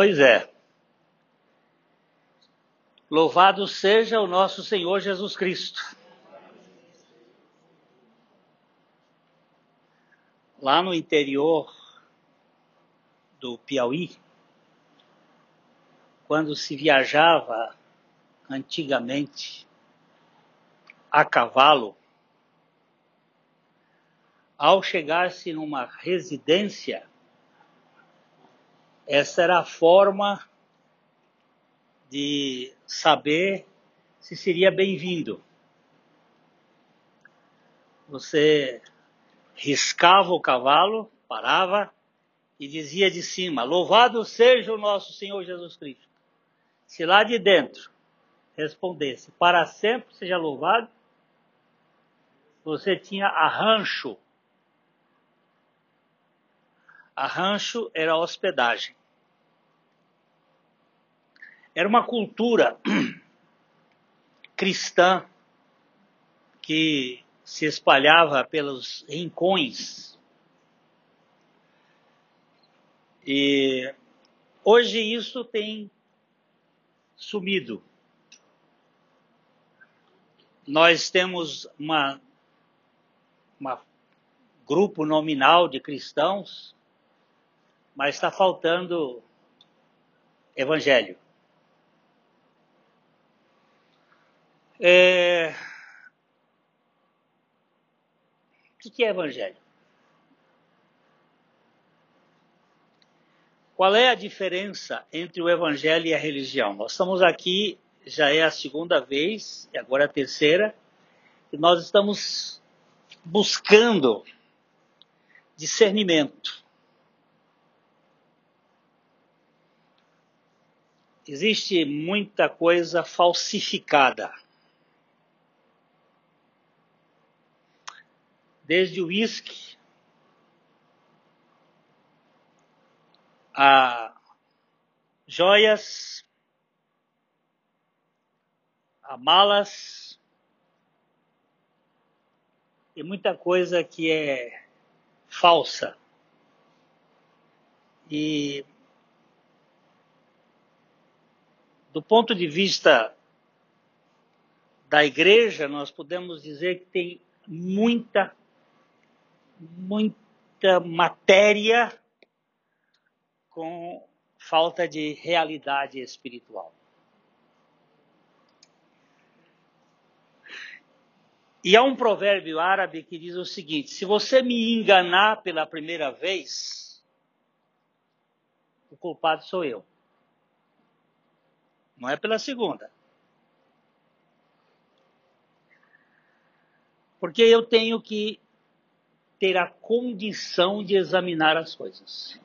Pois é. Louvado seja o nosso Senhor Jesus Cristo. Lá no interior do Piauí, quando se viajava antigamente a cavalo, ao chegar-se numa residência, essa era a forma de saber se seria bem-vindo. Você riscava o cavalo, parava e dizia de cima: Louvado seja o nosso Senhor Jesus Cristo. Se lá de dentro respondesse: Para sempre seja louvado, você tinha arrancho. Arrancho era hospedagem. Era uma cultura cristã que se espalhava pelos rincões. E hoje isso tem sumido. Nós temos uma, uma grupo nominal de cristãos, mas está faltando evangelho. É... O que é evangelho? Qual é a diferença entre o evangelho e a religião? Nós estamos aqui, já é a segunda vez, e agora a terceira, e nós estamos buscando discernimento. Existe muita coisa falsificada. Desde o uísque a joias, a malas e muita coisa que é falsa. E do ponto de vista da igreja, nós podemos dizer que tem muita muita matéria com falta de realidade espiritual. E há um provérbio árabe que diz o seguinte: se você me enganar pela primeira vez, o culpado sou eu. Não é pela segunda. Porque eu tenho que ter a condição de examinar as coisas.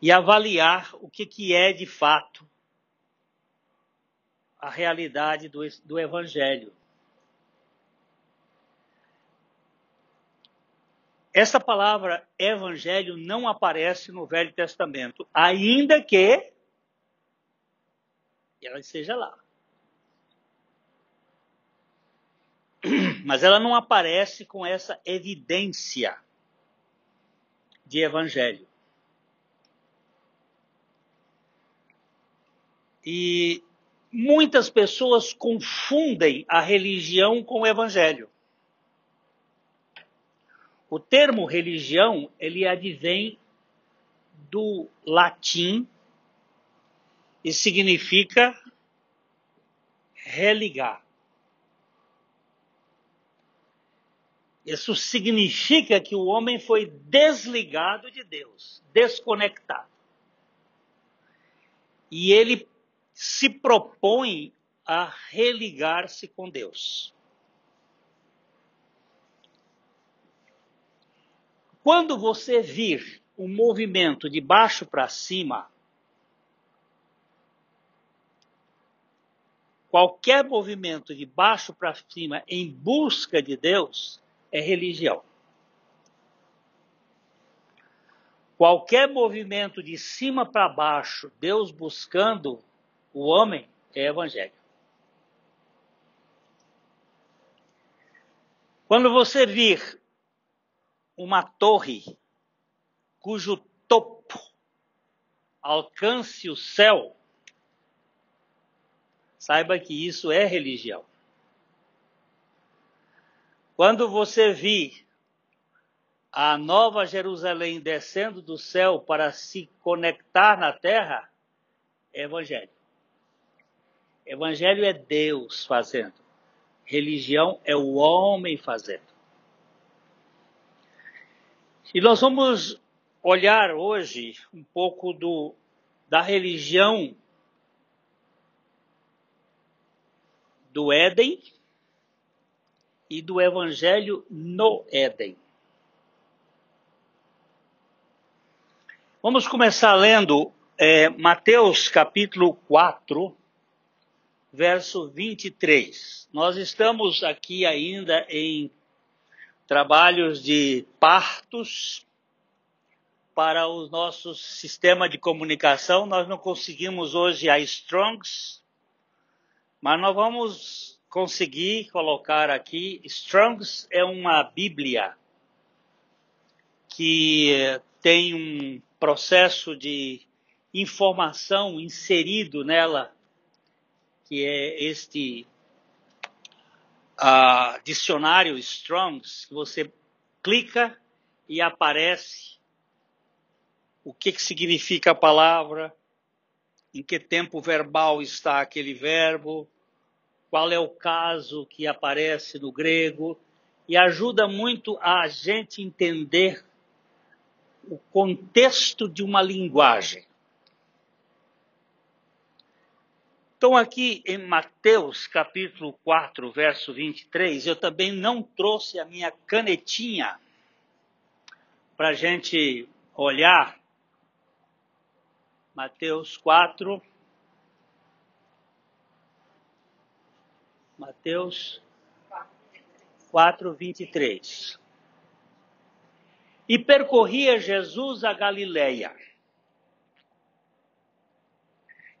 E avaliar o que, que é de fato a realidade do, do Evangelho. Essa palavra evangelho não aparece no Velho Testamento, ainda que ela esteja lá. Mas ela não aparece com essa evidência de evangelho. E muitas pessoas confundem a religião com o evangelho. O termo religião, ele advém do latim e significa religar. Isso significa que o homem foi desligado de Deus, desconectado. E ele se propõe a religar-se com Deus. Quando você vir um movimento de baixo para cima, qualquer movimento de baixo para cima em busca de Deus, é religião. Qualquer movimento de cima para baixo, Deus buscando o homem, é evangelho. Quando você vir uma torre cujo topo, alcance o céu, saiba que isso é religião. Quando você vir a nova Jerusalém descendo do céu para se conectar na terra, é evangelho. Evangelho é Deus fazendo. Religião é o homem fazendo. E nós vamos olhar hoje um pouco do, da religião do Éden e do Evangelho no Éden. Vamos começar lendo é, Mateus capítulo 4, verso 23. Nós estamos aqui ainda em trabalhos de partos para o nosso sistema de comunicação. Nós não conseguimos hoje a Strongs, mas nós vamos conseguir colocar aqui. Strongs é uma Bíblia que tem um processo de informação inserido nela, que é este uh, dicionário Strongs, que você clica e aparece o que, que significa a palavra, em que tempo verbal está aquele verbo, qual é o caso que aparece no grego, e ajuda muito a gente entender o contexto de uma linguagem. Então, aqui em Mateus capítulo 4, verso 23, eu também não trouxe a minha canetinha para a gente olhar. Mateus 4. Mateus 4, 23. E percorria Jesus a Galileia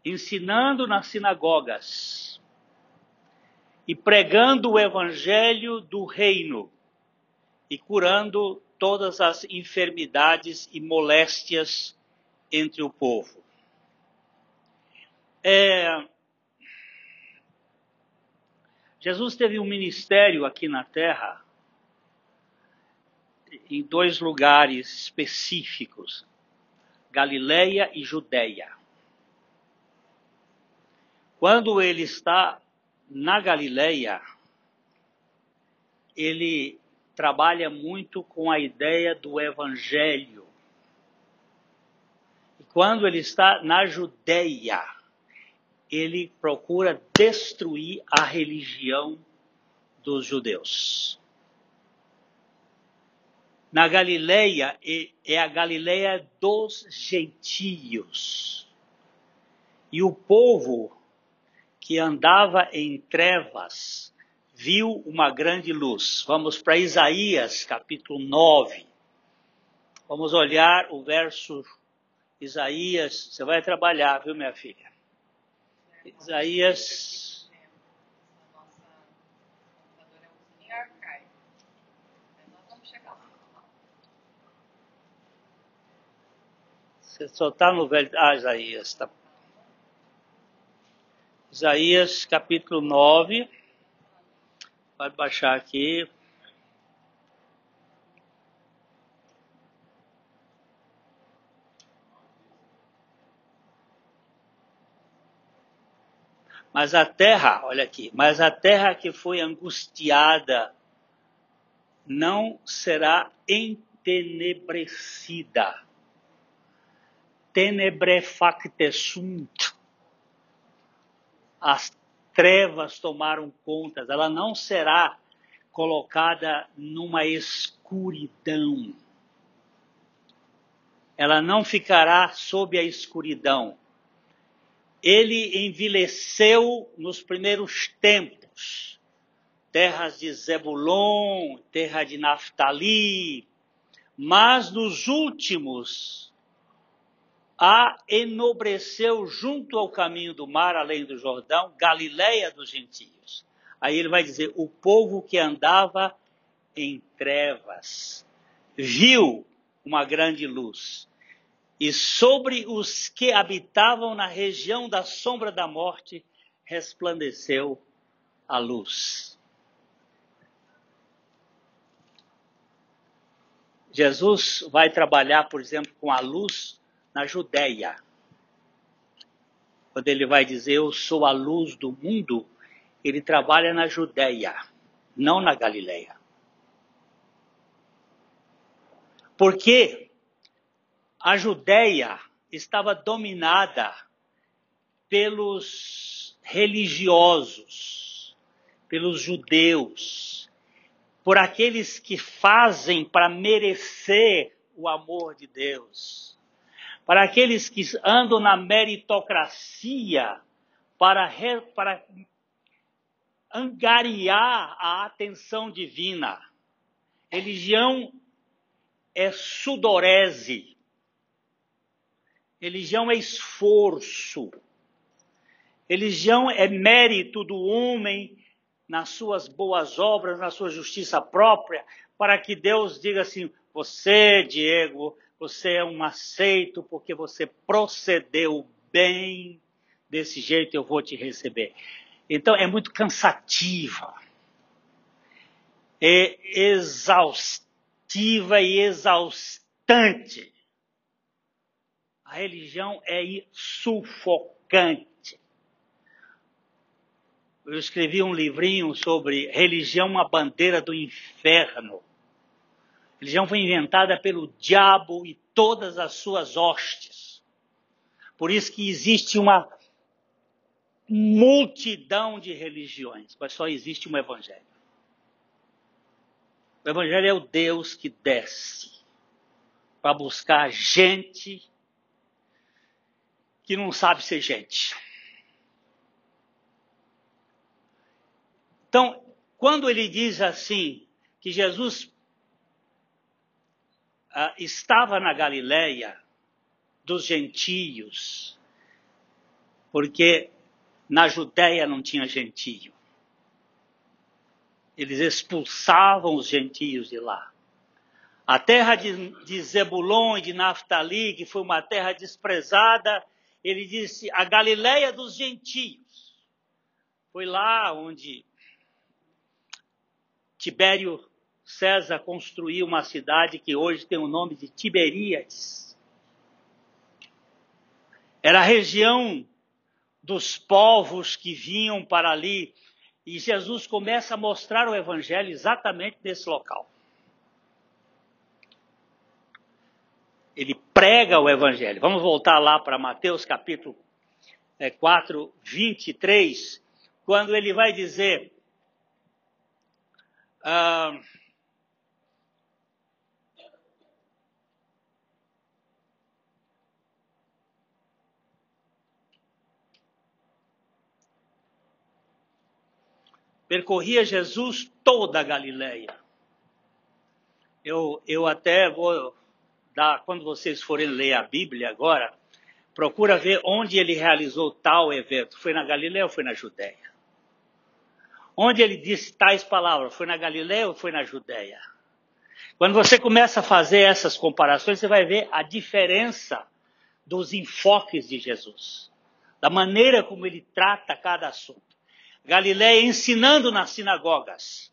ensinando nas sinagogas e pregando o evangelho do reino e curando todas as enfermidades e moléstias entre o povo. É... Jesus teve um ministério aqui na terra em dois lugares específicos, Galileia e Judéia. Quando ele está na Galileia, ele trabalha muito com a ideia do evangelho. E quando ele está na Judeia, ele procura destruir a religião dos judeus. Na Galileia é a Galileia dos gentios. E o povo que andava em trevas viu uma grande luz. Vamos para Isaías, capítulo 9. Vamos olhar o verso Isaías. Você vai trabalhar, viu, minha filha? Isaías. Você só está no velho. Ah, Isaías, está Isaías capítulo 9. Pode baixar aqui. Mas a terra, olha aqui, mas a terra que foi angustiada não será entenebrecida. Tenebrefactesunt as trevas tomaram conta, ela não será colocada numa escuridão. Ela não ficará sob a escuridão. Ele envelheceu nos primeiros tempos. Terras de Zebulon, terra de Naftali, mas nos últimos a enobreceu junto ao caminho do mar, além do Jordão, Galiléia dos gentios. Aí ele vai dizer: o povo que andava em trevas viu uma grande luz. E sobre os que habitavam na região da sombra da morte resplandeceu a luz. Jesus vai trabalhar, por exemplo, com a luz na Judéia. Quando ele vai dizer eu sou a luz do mundo, ele trabalha na Judéia, não na Galileia. Porque a Judéia estava dominada pelos religiosos, pelos judeus, por aqueles que fazem para merecer o amor de Deus, para aqueles que andam na meritocracia para, para angariar a atenção divina. Religião é sudorese, Religião é esforço. Religião é mérito do homem nas suas boas obras, na sua justiça própria, para que Deus diga assim: você, Diego, você é um aceito porque você procedeu bem, desse jeito eu vou te receber. Então é muito cansativa, é exaustiva e exaustante a religião é sufocante. Eu escrevi um livrinho sobre religião, uma bandeira do inferno. A religião foi inventada pelo diabo e todas as suas hostes. Por isso que existe uma multidão de religiões, mas só existe um evangelho. O evangelho é o Deus que desce para buscar gente que não sabe ser gente. Então, quando ele diz assim, que Jesus ah, estava na Galileia dos gentios, porque na Judéia não tinha gentio. Eles expulsavam os gentios de lá. A terra de, de Zebulon e de Naftali, que foi uma terra desprezada, ele disse a Galileia dos gentios. Foi lá onde Tibério César construiu uma cidade que hoje tem o nome de Tiberíades. Era a região dos povos que vinham para ali. E Jesus começa a mostrar o evangelho exatamente nesse local. Ele prega o evangelho. Vamos voltar lá para Mateus capítulo 4, é, 23, quando ele vai dizer. Ah, percorria Jesus toda a Galileia. Eu, eu até vou da, quando vocês forem ler a Bíblia agora, procura ver onde ele realizou tal evento. Foi na Galileia ou foi na Judéia? Onde ele disse tais palavras? Foi na Galileia ou foi na Judéia? Quando você começa a fazer essas comparações, você vai ver a diferença dos enfoques de Jesus, da maneira como ele trata cada assunto. Galileia ensinando nas sinagogas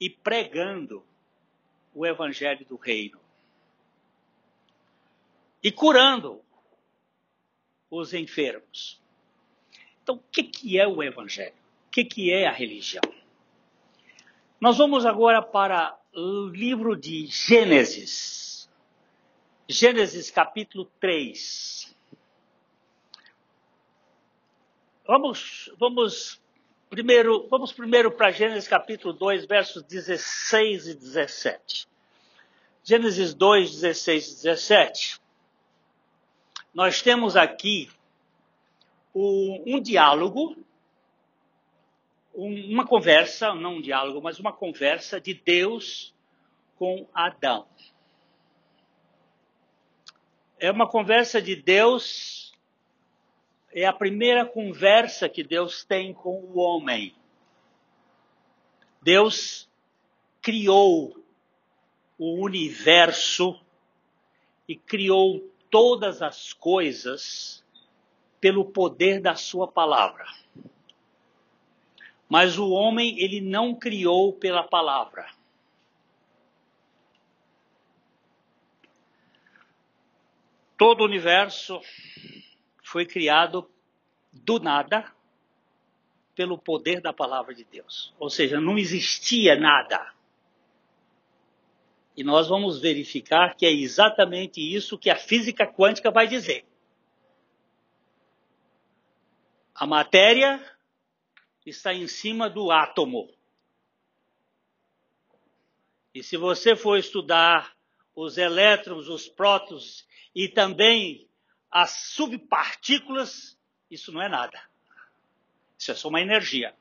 e pregando o evangelho do reino e curando os enfermos. Então, o que, que é o Evangelho? O que, que é a religião? Nós vamos agora para o livro de Gênesis. Gênesis capítulo 3. Vamos, vamos primeiro, vamos primeiro para Gênesis capítulo 2, versos 16 e 17. Gênesis 2, 16 e 17 nós temos aqui um, um diálogo, um, uma conversa, não um diálogo, mas uma conversa de Deus com Adão. É uma conversa de Deus, é a primeira conversa que Deus tem com o homem. Deus criou o universo e criou todas as coisas pelo poder da sua palavra. Mas o homem ele não criou pela palavra. Todo o universo foi criado do nada pelo poder da palavra de Deus. Ou seja, não existia nada. E nós vamos verificar que é exatamente isso que a física quântica vai dizer. A matéria está em cima do átomo. E se você for estudar os elétrons, os prótons e também as subpartículas, isso não é nada. Isso é só uma energia.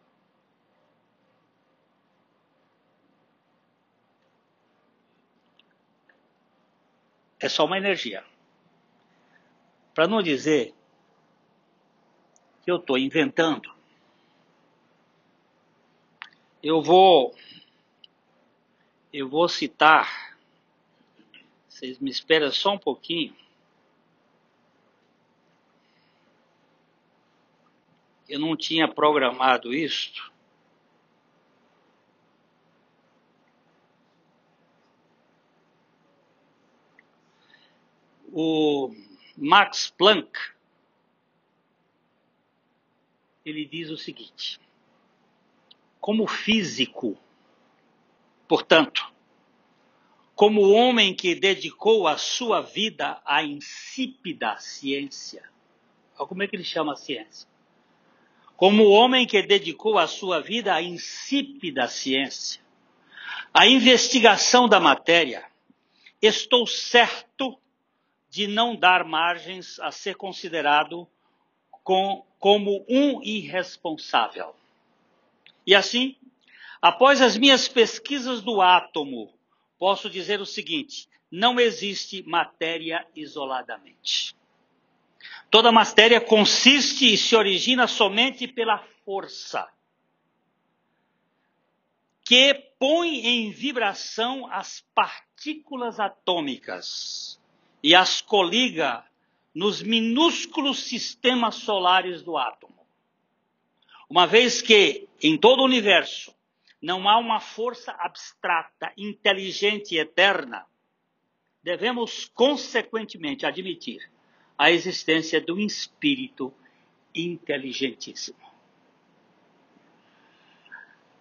É só uma energia. Para não dizer que eu estou inventando, eu vou eu vou citar. Vocês me esperam só um pouquinho. eu não tinha programado isto. O Max Planck, ele diz o seguinte: como físico, portanto, como homem que dedicou a sua vida à insípida ciência. Olha como é que ele chama a ciência? como homem que dedicou a sua vida à insípida ciência, à investigação da matéria, estou certo de não dar margens a ser considerado com, como um irresponsável. E assim, após as minhas pesquisas do átomo, posso dizer o seguinte: não existe matéria isoladamente. Toda matéria consiste e se origina somente pela força que põe em vibração as partículas atômicas e as coliga nos minúsculos sistemas solares do átomo. Uma vez que em todo o universo não há uma força abstrata, inteligente e eterna, devemos consequentemente admitir a existência de um espírito inteligentíssimo.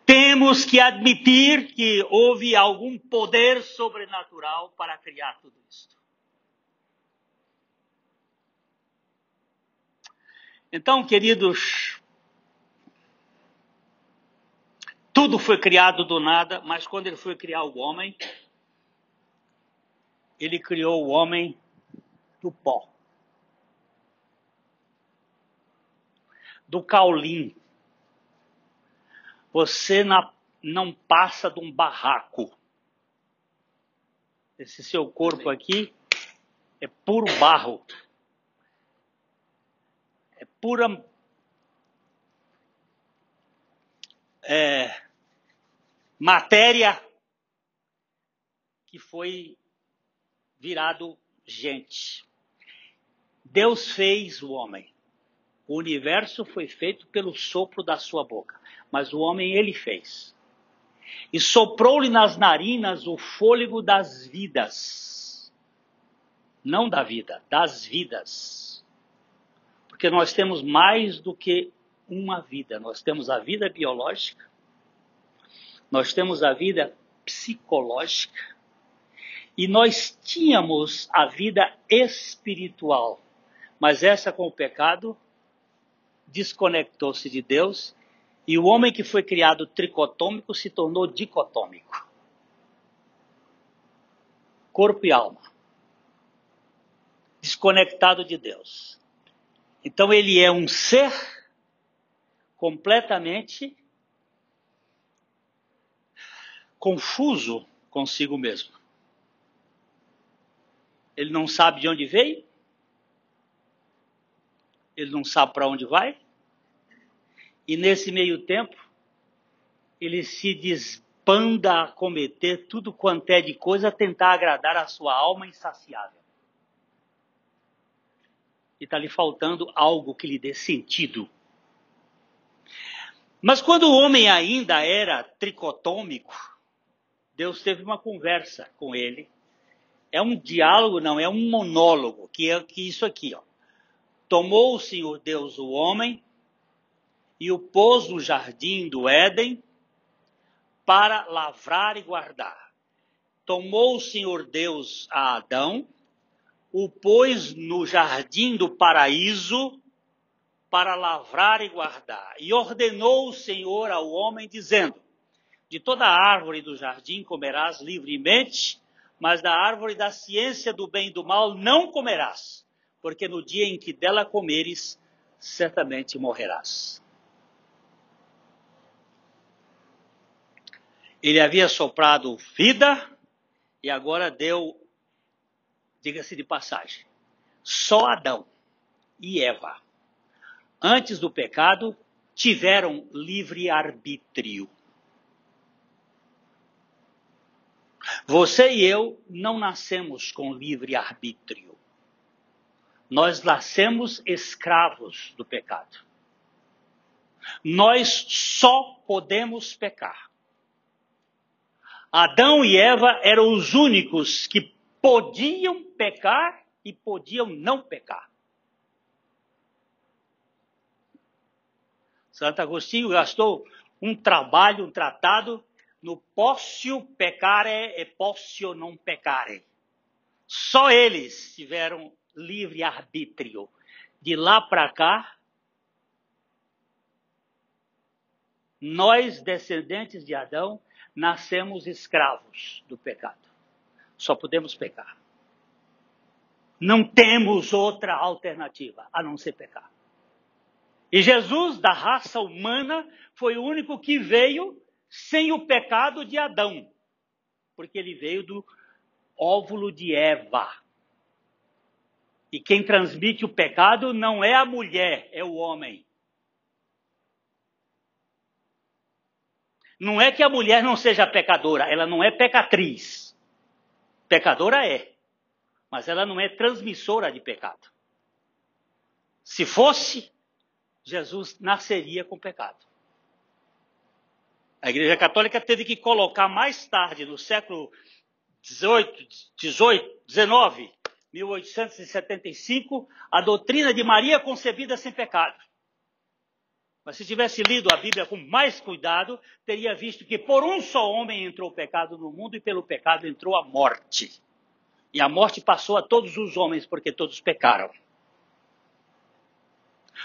Temos que admitir que houve algum poder sobrenatural para criar tudo isso. Então, queridos, tudo foi criado do nada, mas quando ele foi criar o homem, ele criou o homem do pó. do caulim. Você na, não passa de um barraco. Esse seu corpo aqui é puro barro. Pura é, matéria que foi virado gente. Deus fez o homem. O universo foi feito pelo sopro da sua boca, mas o homem ele fez. E soprou-lhe nas narinas o fôlego das vidas. Não da vida, das vidas. Porque nós temos mais do que uma vida. Nós temos a vida biológica, nós temos a vida psicológica e nós tínhamos a vida espiritual. Mas essa com o pecado desconectou-se de Deus e o homem que foi criado tricotômico se tornou dicotômico. Corpo e alma. Desconectado de Deus. Então ele é um ser completamente confuso consigo mesmo. Ele não sabe de onde veio, ele não sabe para onde vai, e nesse meio tempo ele se desbanda a cometer tudo quanto é de coisa a tentar agradar a sua alma insaciável. E está lhe faltando algo que lhe dê sentido. Mas quando o homem ainda era tricotômico, Deus teve uma conversa com ele. É um diálogo, não, é um monólogo, que é que isso aqui, ó. Tomou o Senhor Deus o homem e o pôs no jardim do Éden para lavrar e guardar. Tomou o Senhor Deus a Adão, o pôs no jardim do paraíso para lavrar e guardar. E ordenou o Senhor ao homem, dizendo: De toda árvore do jardim comerás livremente, mas da árvore da ciência do bem e do mal não comerás, porque no dia em que dela comeres, certamente morrerás. Ele havia soprado vida e agora deu, diga-se de passagem, só Adão e Eva, antes do pecado, tiveram livre arbítrio. Você e eu não nascemos com livre arbítrio. Nós nascemos escravos do pecado. Nós só podemos pecar. Adão e Eva eram os únicos que podiam pecar e podiam não pecar. Santo Agostinho gastou um trabalho, um tratado no possio pecare e possio non pecare. Só eles tiveram livre arbítrio. De lá para cá, nós, descendentes de Adão, nascemos escravos do pecado. Só podemos pecar. Não temos outra alternativa a não ser pecar. E Jesus, da raça humana, foi o único que veio sem o pecado de Adão, porque ele veio do óvulo de Eva. E quem transmite o pecado não é a mulher, é o homem. Não é que a mulher não seja pecadora, ela não é pecatriz. Pecadora é, mas ela não é transmissora de pecado. Se fosse, Jesus nasceria com pecado. A Igreja Católica teve que colocar mais tarde, no século 18, 18, 19, 1875, a doutrina de Maria concebida sem pecado. Mas se tivesse lido a Bíblia com mais cuidado, teria visto que por um só homem entrou o pecado no mundo e pelo pecado entrou a morte. E a morte passou a todos os homens porque todos pecaram.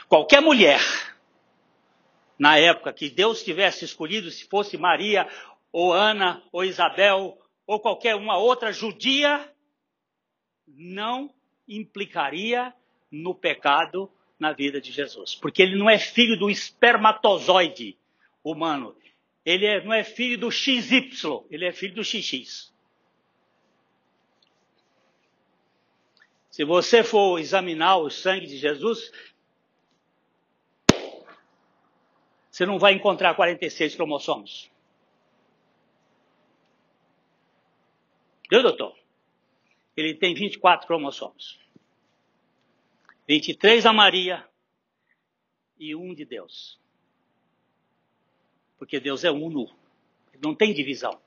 Qualquer mulher, na época que Deus tivesse escolhido, se fosse Maria, ou Ana, ou Isabel, ou qualquer uma outra judia, não implicaria no pecado na vida de Jesus. Porque ele não é filho do espermatozoide humano. Ele é, não é filho do XY, ele é filho do XX. Se você for examinar o sangue de Jesus, você não vai encontrar 46 cromossomos. Viu, doutor? Ele tem 24 cromossomos. 23 a Maria e um de Deus. Porque Deus é uno, não tem divisão.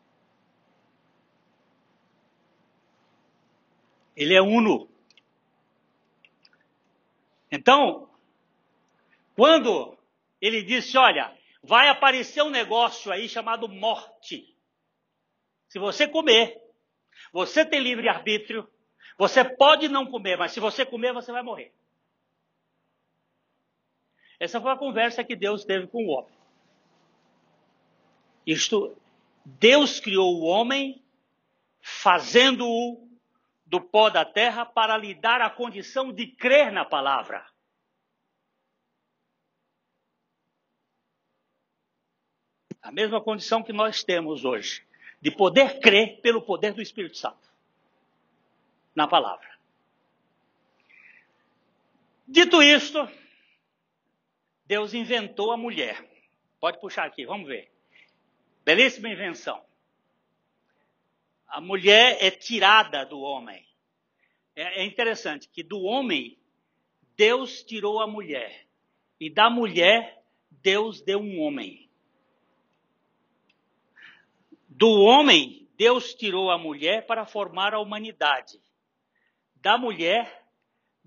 Ele é uno. Então, quando ele disse: Olha, vai aparecer um negócio aí chamado morte. Se você comer, você tem livre arbítrio, você pode não comer, mas se você comer, você vai morrer. Essa foi a conversa que Deus teve com o homem. Isto, Deus criou o homem, fazendo-o do pó da terra para lhe dar a condição de crer na palavra. A mesma condição que nós temos hoje, de poder crer pelo poder do Espírito Santo na palavra. Dito isto, Deus inventou a mulher. Pode puxar aqui, vamos ver. Belíssima invenção. A mulher é tirada do homem. É, é interessante que do homem, Deus tirou a mulher. E da mulher, Deus deu um homem. Do homem, Deus tirou a mulher para formar a humanidade. Da mulher,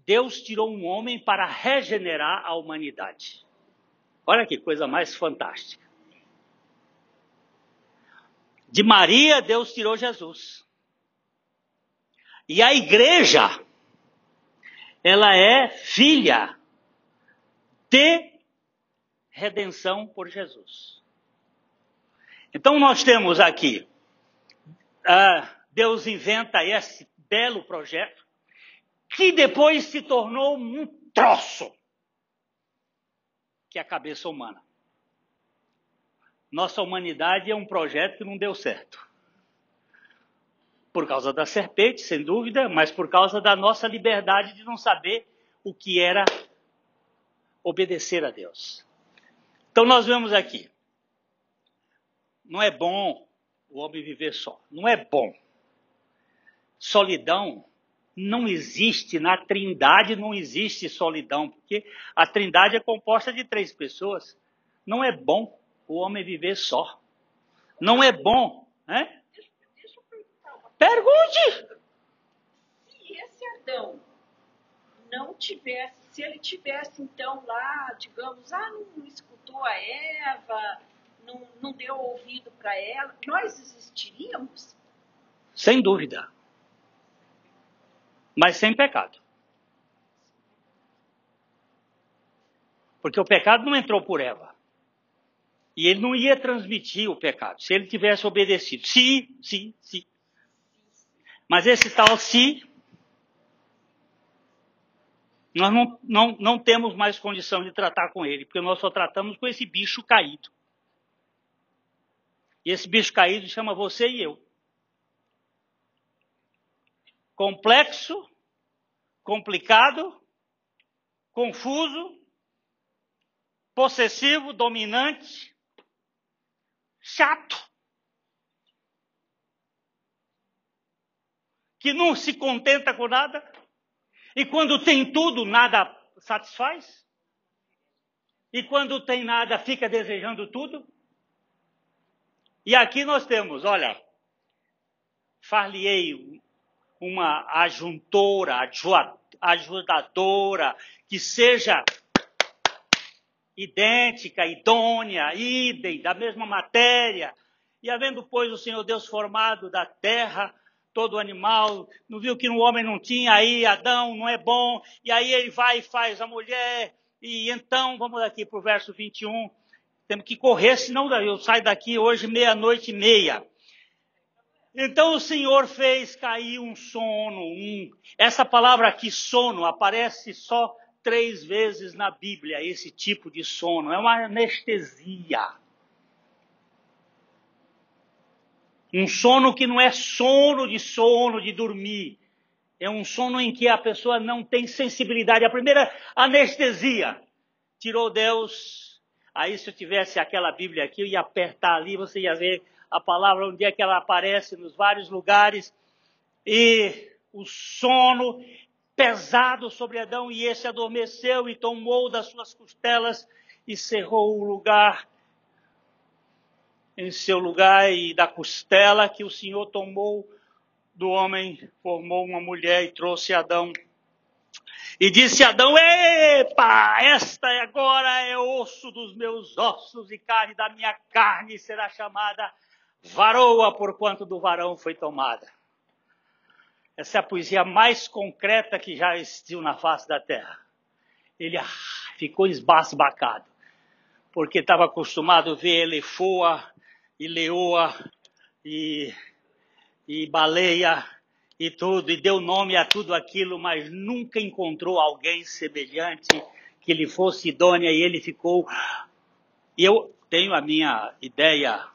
Deus tirou um homem para regenerar a humanidade. Olha que coisa mais fantástica. De Maria, Deus tirou Jesus. E a igreja, ela é filha de redenção por Jesus. Então nós temos aqui, uh, Deus inventa esse belo projeto, que depois se tornou um troço, que é a cabeça humana. Nossa humanidade é um projeto que não deu certo. Por causa da serpente, sem dúvida, mas por causa da nossa liberdade de não saber o que era obedecer a Deus. Então nós vemos aqui. Não é bom o homem viver só. Não é bom. Solidão não existe na Trindade, não existe solidão, porque a Trindade é composta de três pessoas. Não é bom o homem viver só. Não é bom, né? Deixa, deixa Pergunte! Se esse Adão não tivesse, se ele tivesse então lá, digamos, ah, não escutou a Eva, não, não deu ouvido para ela, nós existiríamos? Sem dúvida mas sem pecado. Porque o pecado não entrou por Eva. E ele não ia transmitir o pecado se ele tivesse obedecido. Se, se, se. Mas esse tal se, nós não, não, não temos mais condição de tratar com ele, porque nós só tratamos com esse bicho caído. E esse bicho caído chama você e eu complexo, complicado, confuso, possessivo, dominante, chato, que não se contenta com nada e quando tem tudo, nada satisfaz. E quando tem nada, fica desejando tudo. E aqui nós temos, olha, far-lhe-ei uma ajuntora, ajudadora, que seja idêntica, idônea, idem, da mesma matéria. E havendo, pois, o Senhor Deus formado da terra, todo animal, não viu que no homem não tinha, aí Adão não é bom, e aí ele vai e faz a mulher, e então, vamos aqui para o verso 21, temos que correr, senão eu saio daqui hoje meia-noite e meia. Então o Senhor fez cair um sono. Um... Essa palavra aqui, sono, aparece só três vezes na Bíblia, esse tipo de sono. É uma anestesia. Um sono que não é sono de sono, de dormir. É um sono em que a pessoa não tem sensibilidade. A primeira anestesia tirou Deus. Aí, se eu tivesse aquela Bíblia aqui, eu ia apertar ali, você ia ver a palavra onde é que ela aparece nos vários lugares, e o sono pesado sobre Adão, e esse adormeceu e tomou das suas costelas e cerrou o lugar em seu lugar, e da costela que o Senhor tomou do homem, formou uma mulher e trouxe Adão. E disse Adão: Epa, esta agora é osso dos meus ossos e carne da minha carne, será chamada Varoa por quanto do varão foi tomada. Essa é a poesia mais concreta que já existiu na face da terra. Ele ah, ficou esbasbacado, porque estava acostumado a ver elefoa e leoa e, e baleia e tudo, e deu nome a tudo aquilo, mas nunca encontrou alguém semelhante que lhe fosse idônea e ele ficou. E eu tenho a minha ideia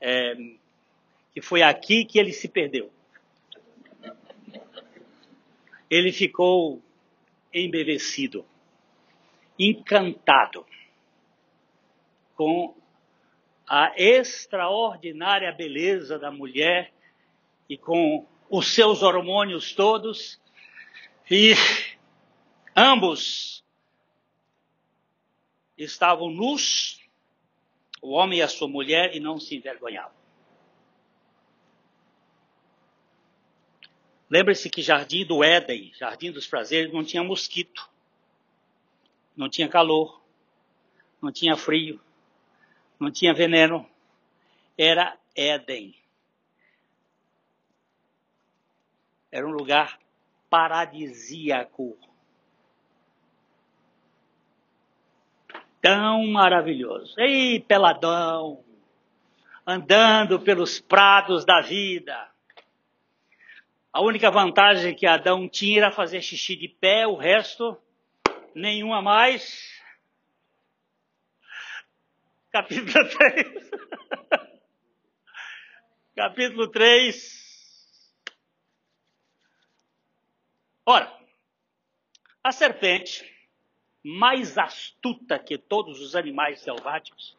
é, que foi aqui que ele se perdeu. Ele ficou embevecido, encantado com a extraordinária beleza da mulher e com os seus hormônios todos. E Ambos estavam nus, o homem e a sua mulher, e não se envergonhavam. Lembre-se que Jardim do Éden, Jardim dos Prazeres, não tinha mosquito, não tinha calor, não tinha frio, não tinha veneno. Era Éden. Era um lugar paradisíaco. Tão maravilhoso. Ei, peladão, andando pelos prados da vida. A única vantagem que Adão tinha era fazer xixi de pé, o resto, nenhuma mais. Capítulo 3. Capítulo 3. Ora, a serpente, mais astuta que todos os animais selváticos,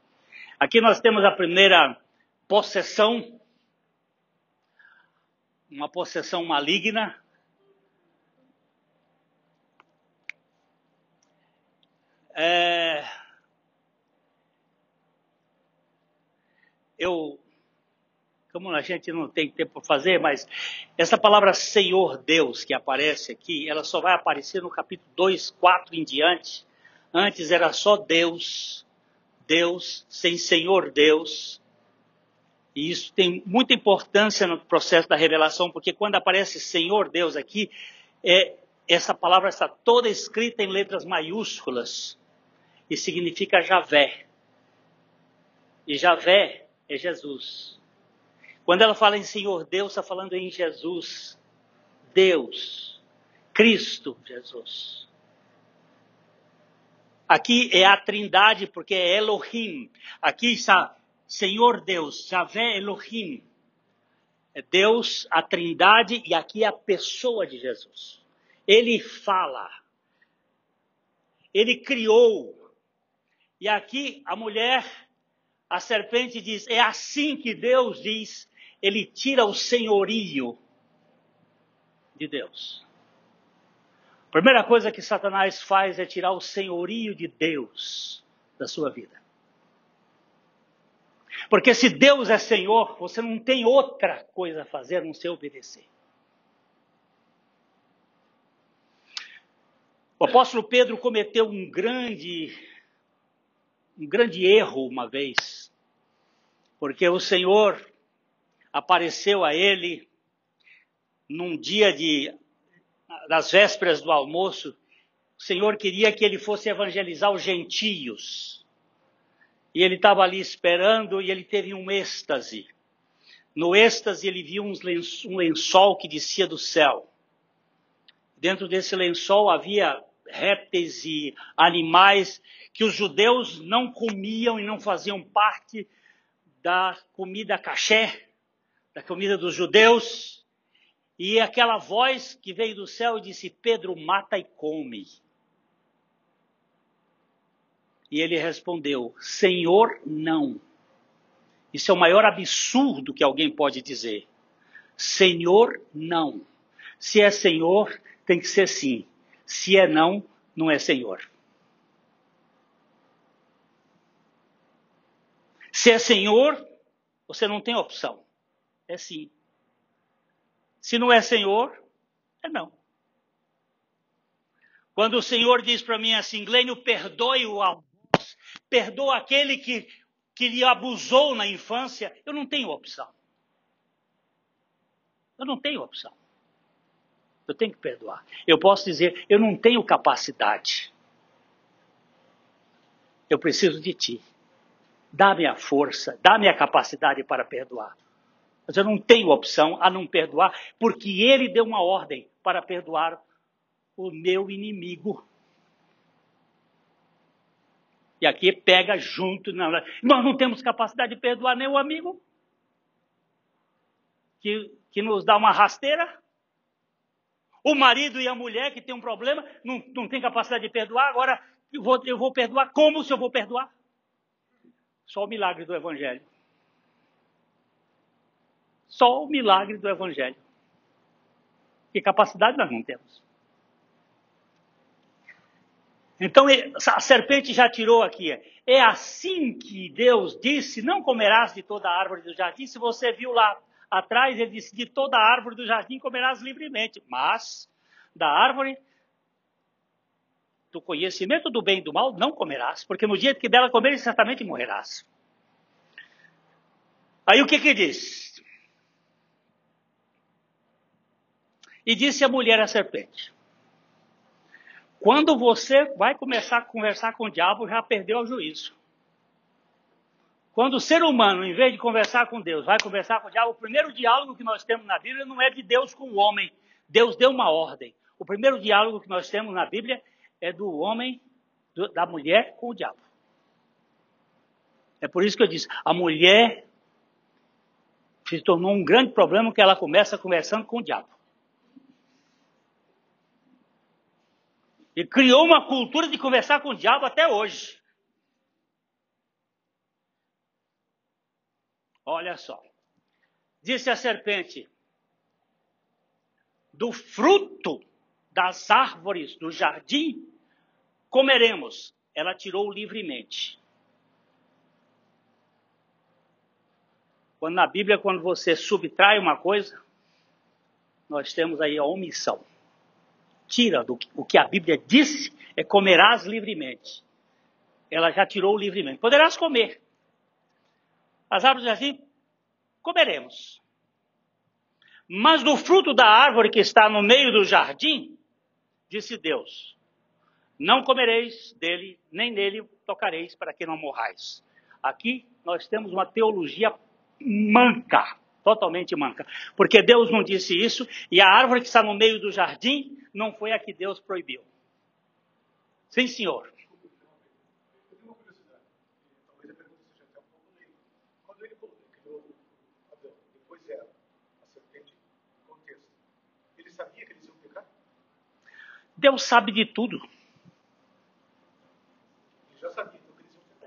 aqui nós temos a primeira possessão uma possessão maligna. É, eu, como a gente não tem tempo para fazer, mas essa palavra Senhor Deus que aparece aqui, ela só vai aparecer no capítulo 2, 4 em diante. Antes era só Deus, Deus, sem Senhor Deus. E isso tem muita importância no processo da revelação, porque quando aparece Senhor Deus aqui, é, essa palavra está toda escrita em letras maiúsculas e significa Javé. E Javé é Jesus. Quando ela fala em Senhor Deus, está falando em Jesus. Deus. Cristo Jesus. Aqui é a trindade, porque é Elohim. Aqui está Senhor Deus, Javé Elohim, é Deus, a trindade e aqui a pessoa de Jesus. Ele fala, ele criou. E aqui a mulher, a serpente diz: é assim que Deus diz, ele tira o senhorio de Deus. A primeira coisa que Satanás faz é tirar o senhorio de Deus da sua vida. Porque se Deus é Senhor, você não tem outra coisa a fazer a não ser obedecer. O apóstolo Pedro cometeu um grande, um grande erro uma vez, porque o Senhor apareceu a ele num dia de, das vésperas do almoço. O Senhor queria que ele fosse evangelizar os gentios. E ele estava ali esperando e ele teve um êxtase. No êxtase, ele viu um lençol que descia do céu. Dentro desse lençol havia répteis e animais que os judeus não comiam e não faziam parte da comida caché, da comida dos judeus. E aquela voz que veio do céu disse: Pedro, mata e come. E ele respondeu: Senhor, não. Isso é o maior absurdo que alguém pode dizer. Senhor, não. Se é Senhor, tem que ser sim. Se é não, não é Senhor. Se é Senhor, você não tem opção. É sim. Se não é Senhor, é não. Quando o Senhor diz para mim assim, Glênio, perdoe o perdoa aquele que, que lhe abusou na infância, eu não tenho opção. Eu não tenho opção. Eu tenho que perdoar. Eu posso dizer, eu não tenho capacidade. Eu preciso de ti. Dá-me a força, dá-me a capacidade para perdoar. Mas eu não tenho opção a não perdoar, porque ele deu uma ordem para perdoar o meu inimigo. E aqui pega junto. Nós não temos capacidade de perdoar nem o amigo que, que nos dá uma rasteira. O marido e a mulher que tem um problema não, não tem capacidade de perdoar. Agora eu vou, eu vou perdoar. Como se eu vou perdoar? Só o milagre do Evangelho. Só o milagre do Evangelho. Que capacidade nós não temos. Então a serpente já tirou aqui. É assim que Deus disse: Não comerás de toda a árvore do jardim. Se você viu lá atrás, ele disse: De toda a árvore do jardim comerás livremente. Mas da árvore do conhecimento do bem e do mal não comerás, porque no dia que dela comeres, certamente morrerás. Aí o que que diz? E disse a mulher à serpente: Quando você vai começar a conversar com o diabo, já perdeu o juízo. Quando o ser humano, em vez de conversar com Deus, vai conversar com o diabo, o primeiro diálogo que nós temos na Bíblia não é de Deus com o homem. Deus deu uma ordem. O primeiro diálogo que nós temos na Bíblia é do homem, do, da mulher com o diabo. É por isso que eu disse, a mulher se tornou um grande problema que ela começa conversando com o diabo. E criou uma cultura de conversar com o diabo até hoje. Olha só. Disse a serpente: do fruto das árvores do jardim comeremos. Ela tirou livremente. Quando na Bíblia, quando você subtrai uma coisa, nós temos aí a omissão. Tira do o que a Bíblia disse é comerás livremente. Ela já tirou livremente. Poderás comer. As árvores do jardim comeremos. Mas do fruto da árvore que está no meio do jardim, disse Deus: Não comereis dele, nem nele tocareis, para que não morrais. Aqui nós temos uma teologia manca, totalmente manca. Porque Deus não disse isso, e a árvore que está no meio do jardim não foi a que Deus proibiu. Sim, senhor. Deus sabe de tudo.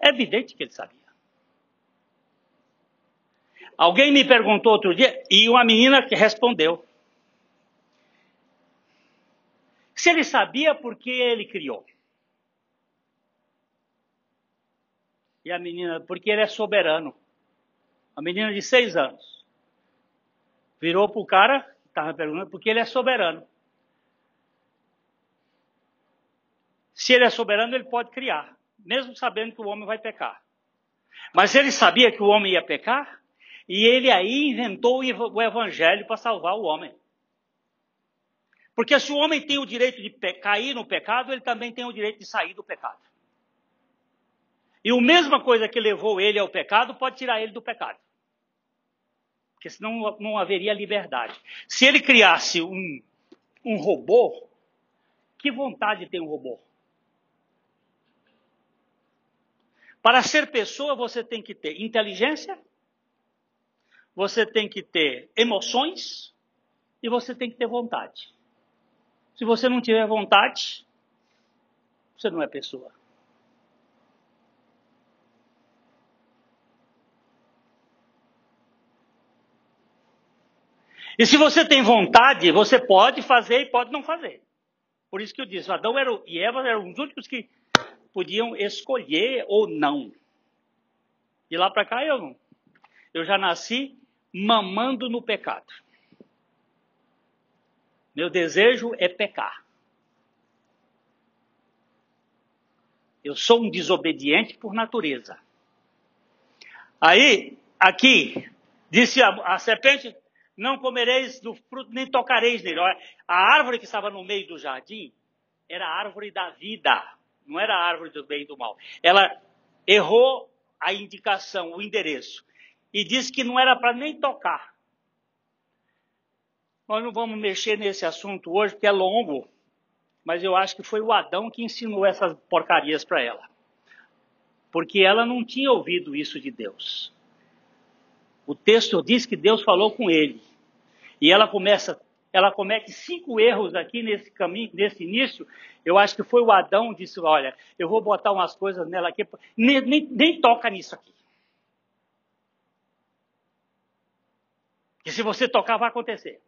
É evidente que ele sabia. Alguém me perguntou outro dia, e uma menina que respondeu. Se ele sabia por que ele criou. E a menina, porque ele é soberano. A menina de seis anos. Virou para o cara, estava perguntando, porque ele é soberano. Se ele é soberano, ele pode criar, mesmo sabendo que o homem vai pecar. Mas ele sabia que o homem ia pecar, e ele aí inventou o evangelho para salvar o homem. Porque se o homem tem o direito de cair no pecado, ele também tem o direito de sair do pecado. E a mesma coisa que levou ele ao pecado pode tirar ele do pecado. Porque senão não haveria liberdade. Se ele criasse um, um robô, que vontade tem um robô? Para ser pessoa, você tem que ter inteligência, você tem que ter emoções e você tem que ter vontade. Se você não tiver vontade, você não é pessoa. E se você tem vontade, você pode fazer e pode não fazer. Por isso que eu disse, Adão era, e Eva eram os únicos que podiam escolher ou não. De lá para cá eu não. Eu já nasci mamando no pecado. Meu desejo é pecar. Eu sou um desobediente por natureza. Aí, aqui, disse a, a serpente: Não comereis do fruto, nem tocareis nele. Olha, a árvore que estava no meio do jardim era a árvore da vida não era a árvore do bem e do mal. Ela errou a indicação, o endereço, e disse que não era para nem tocar. Nós não vamos mexer nesse assunto hoje, porque é longo, mas eu acho que foi o Adão que ensinou essas porcarias para ela. Porque ela não tinha ouvido isso de Deus. O texto diz que Deus falou com ele. E ela começa ela comete cinco erros aqui nesse caminho, nesse início. Eu acho que foi o Adão que disse: Olha, eu vou botar umas coisas nela aqui, nem, nem, nem toca nisso aqui. Que se você tocar, vai acontecer.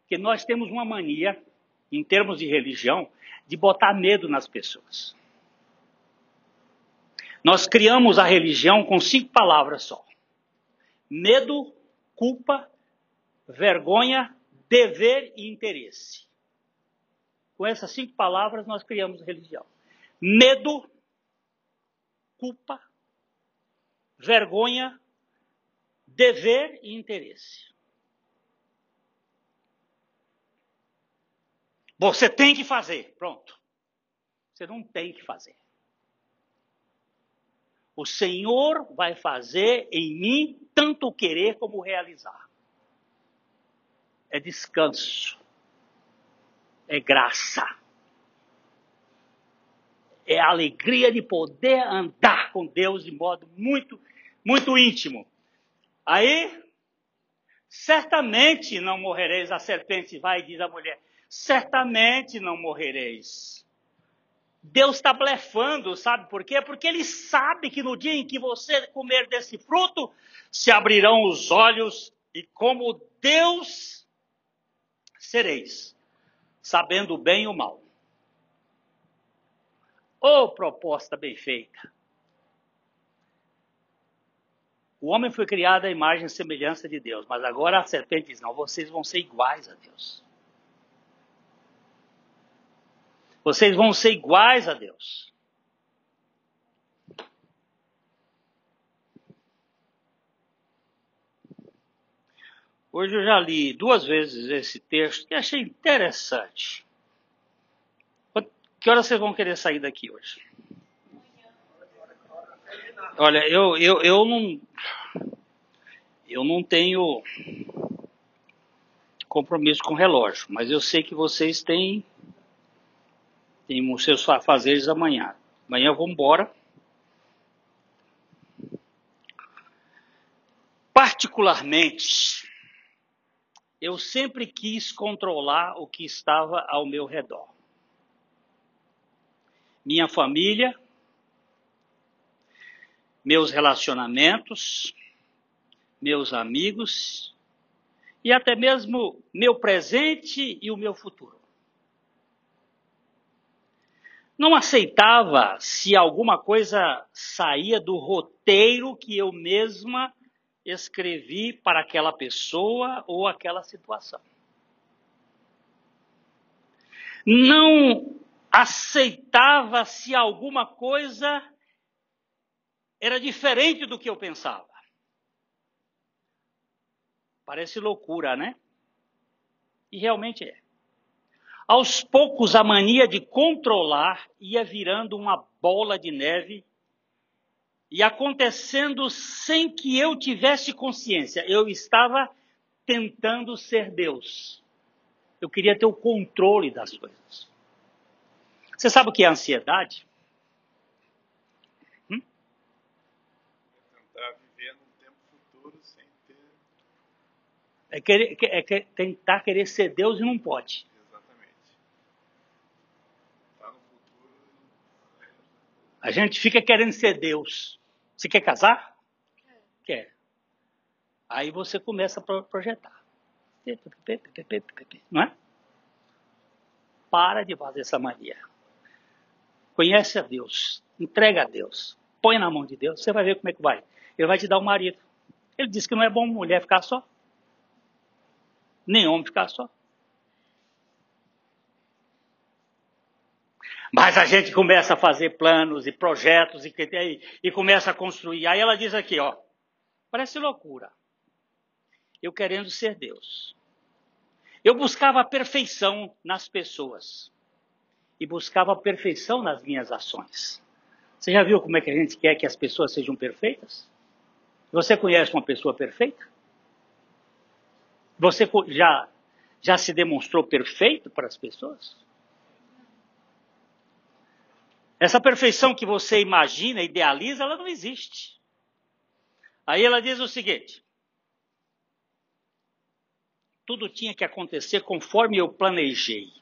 Porque nós temos uma mania, em termos de religião, de botar medo nas pessoas. Nós criamos a religião com cinco palavras só: medo, culpa, vergonha, dever e interesse. Com essas cinco palavras, nós criamos a religião: medo, culpa, vergonha, dever e interesse. Você tem que fazer, pronto. Você não tem que fazer. O Senhor vai fazer em mim tanto querer como realizar. É descanso. É graça. É a alegria de poder andar com Deus de modo muito, muito íntimo. Aí, certamente não morrereis. A serpente vai e diz à mulher: certamente não morrereis. Deus está blefando, sabe por quê? Porque ele sabe que no dia em que você comer desse fruto, se abrirão os olhos e como Deus sereis, sabendo o bem e o mal. Ô oh, proposta bem feita! O homem foi criado à imagem e semelhança de Deus, mas agora a serpente diz: não, vocês vão ser iguais a Deus. Vocês vão ser iguais a Deus. Hoje eu já li duas vezes esse texto e achei interessante. Que horas vocês vão querer sair daqui hoje? Olha, eu, eu, eu não. Eu não tenho compromisso com relógio, mas eu sei que vocês têm tem os seus fazeres amanhã. Amanhã vou embora. Particularmente, eu sempre quis controlar o que estava ao meu redor. Minha família, meus relacionamentos, meus amigos e até mesmo meu presente e o meu futuro não aceitava se alguma coisa saía do roteiro que eu mesma escrevi para aquela pessoa ou aquela situação. Não aceitava se alguma coisa era diferente do que eu pensava. Parece loucura, né? E realmente é. Aos poucos, a mania de controlar ia virando uma bola de neve e acontecendo sem que eu tivesse consciência. Eu estava tentando ser Deus. Eu queria ter o controle das coisas. Você sabe o que é ansiedade? Hum? Tentar viver num tempo futuro sem ter. É, querer, é tentar querer ser Deus e não pode. A gente fica querendo ser Deus. Você quer casar? Quer. Aí você começa a projetar. Não é? Para de fazer essa mania. Conhece a Deus. Entrega a Deus. Põe na mão de Deus. Você vai ver como é que vai. Ele vai te dar um marido. Ele disse que não é bom mulher ficar só. Nem homem ficar só. Mas a gente começa a fazer planos e projetos e, e, e começa a construir. Aí ela diz aqui, ó, parece loucura. Eu querendo ser Deus. Eu buscava a perfeição nas pessoas e buscava a perfeição nas minhas ações. Você já viu como é que a gente quer que as pessoas sejam perfeitas? Você conhece uma pessoa perfeita? Você já, já se demonstrou perfeito para as pessoas? Essa perfeição que você imagina, idealiza, ela não existe. Aí ela diz o seguinte: tudo tinha que acontecer conforme eu planejei.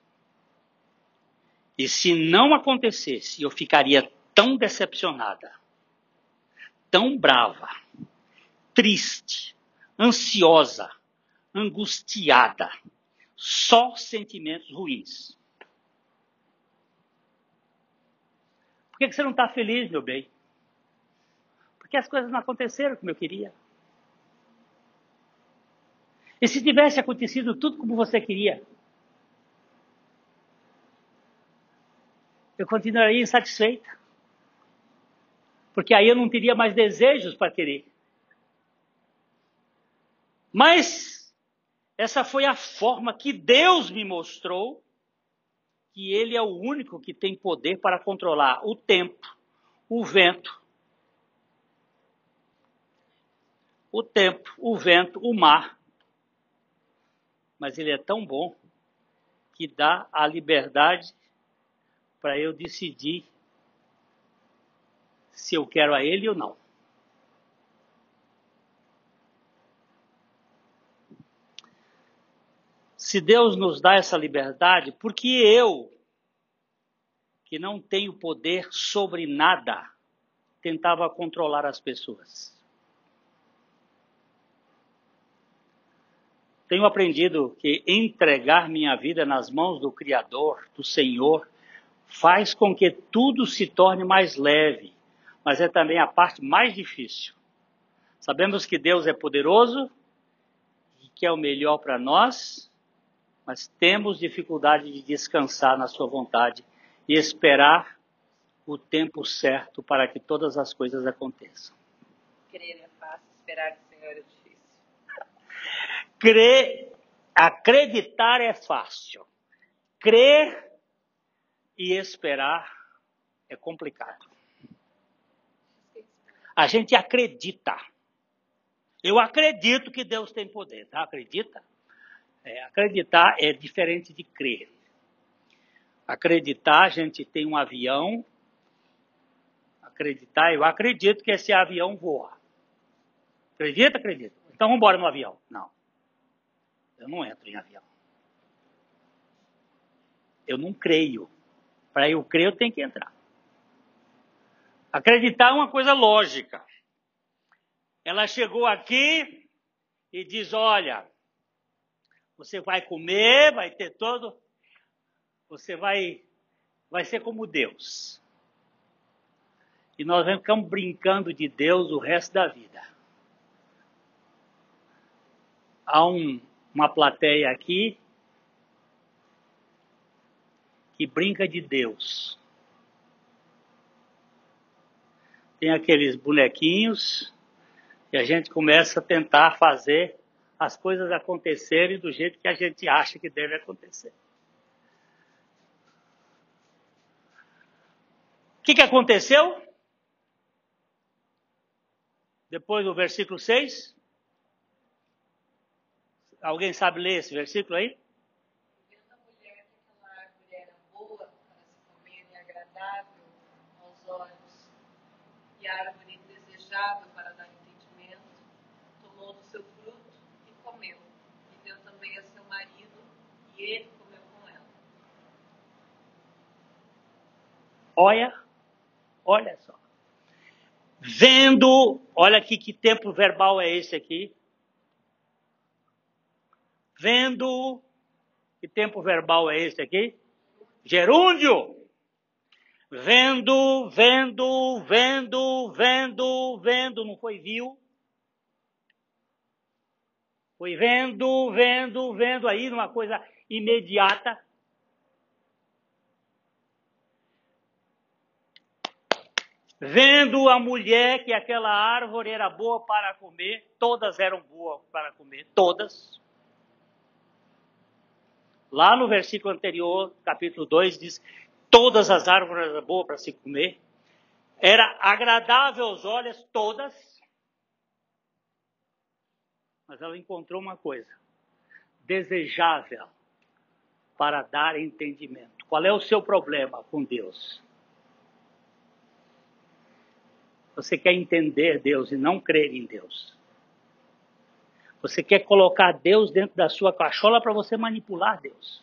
E se não acontecesse, eu ficaria tão decepcionada, tão brava, triste, ansiosa, angustiada, só sentimentos ruins. Que, que você não está feliz, meu bem? Porque as coisas não aconteceram como eu queria. E se tivesse acontecido tudo como você queria? Eu continuaria insatisfeita. Porque aí eu não teria mais desejos para querer. Mas essa foi a forma que Deus me mostrou que Ele é o único que tem poder para controlar o tempo, o vento, o tempo, o vento, o mar. Mas Ele é tão bom que dá a liberdade para eu decidir se eu quero a Ele ou não. Se Deus nos dá essa liberdade, porque eu, que não tenho poder sobre nada, tentava controlar as pessoas. Tenho aprendido que entregar minha vida nas mãos do Criador, do Senhor, faz com que tudo se torne mais leve, mas é também a parte mais difícil. Sabemos que Deus é poderoso e que é o melhor para nós, mas temos dificuldade de descansar na Sua vontade e esperar o tempo certo para que todas as coisas aconteçam. Crer é fácil, esperar do Senhor é difícil. Crer, acreditar é fácil. Crer e esperar é complicado. A gente acredita. Eu acredito que Deus tem poder, tá? Acredita? É, acreditar é diferente de crer. Acreditar, a gente tem um avião. Acreditar, eu acredito que esse avião voa. Acredita? Acredita. Então vamos embora no avião. Não. Eu não entro em avião. Eu não creio. Para eu crer, eu tenho que entrar. Acreditar é uma coisa lógica. Ela chegou aqui e diz: Olha, você vai comer, vai ter todo. Você vai, vai ser como Deus. E nós ficar brincando de Deus o resto da vida. Há um, uma plateia aqui que brinca de Deus. Tem aqueles bonequinhos e a gente começa a tentar fazer as coisas acontecerem do jeito que a gente acha que deve acontecer. O que, que aconteceu? Depois do versículo 6. Alguém sabe ler esse versículo aí? Vendo a árvore era boa para se comer e agradável aos olhos, e árvore desejável para dar entendimento, tomou do seu fruto e comeu, e deu também a seu marido, e ele comeu com ela. Olha, olha só. Vendo, olha aqui que tempo verbal é esse aqui. Vendo, que tempo verbal é esse aqui? Gerúndio. Vendo, vendo, vendo, vendo, vendo, não foi viu? Foi vendo, vendo, vendo aí, numa coisa imediata. Vendo a mulher que aquela árvore era boa para comer, todas eram boas para comer, todas. Lá no versículo anterior, capítulo 2, diz: todas as árvores eram boas para se comer. Era agradável aos olhos, todas. Mas ela encontrou uma coisa: desejável para dar entendimento. Qual é o seu problema com Deus? Você quer entender Deus e não crer em Deus. Você quer colocar Deus dentro da sua cachola para você manipular Deus.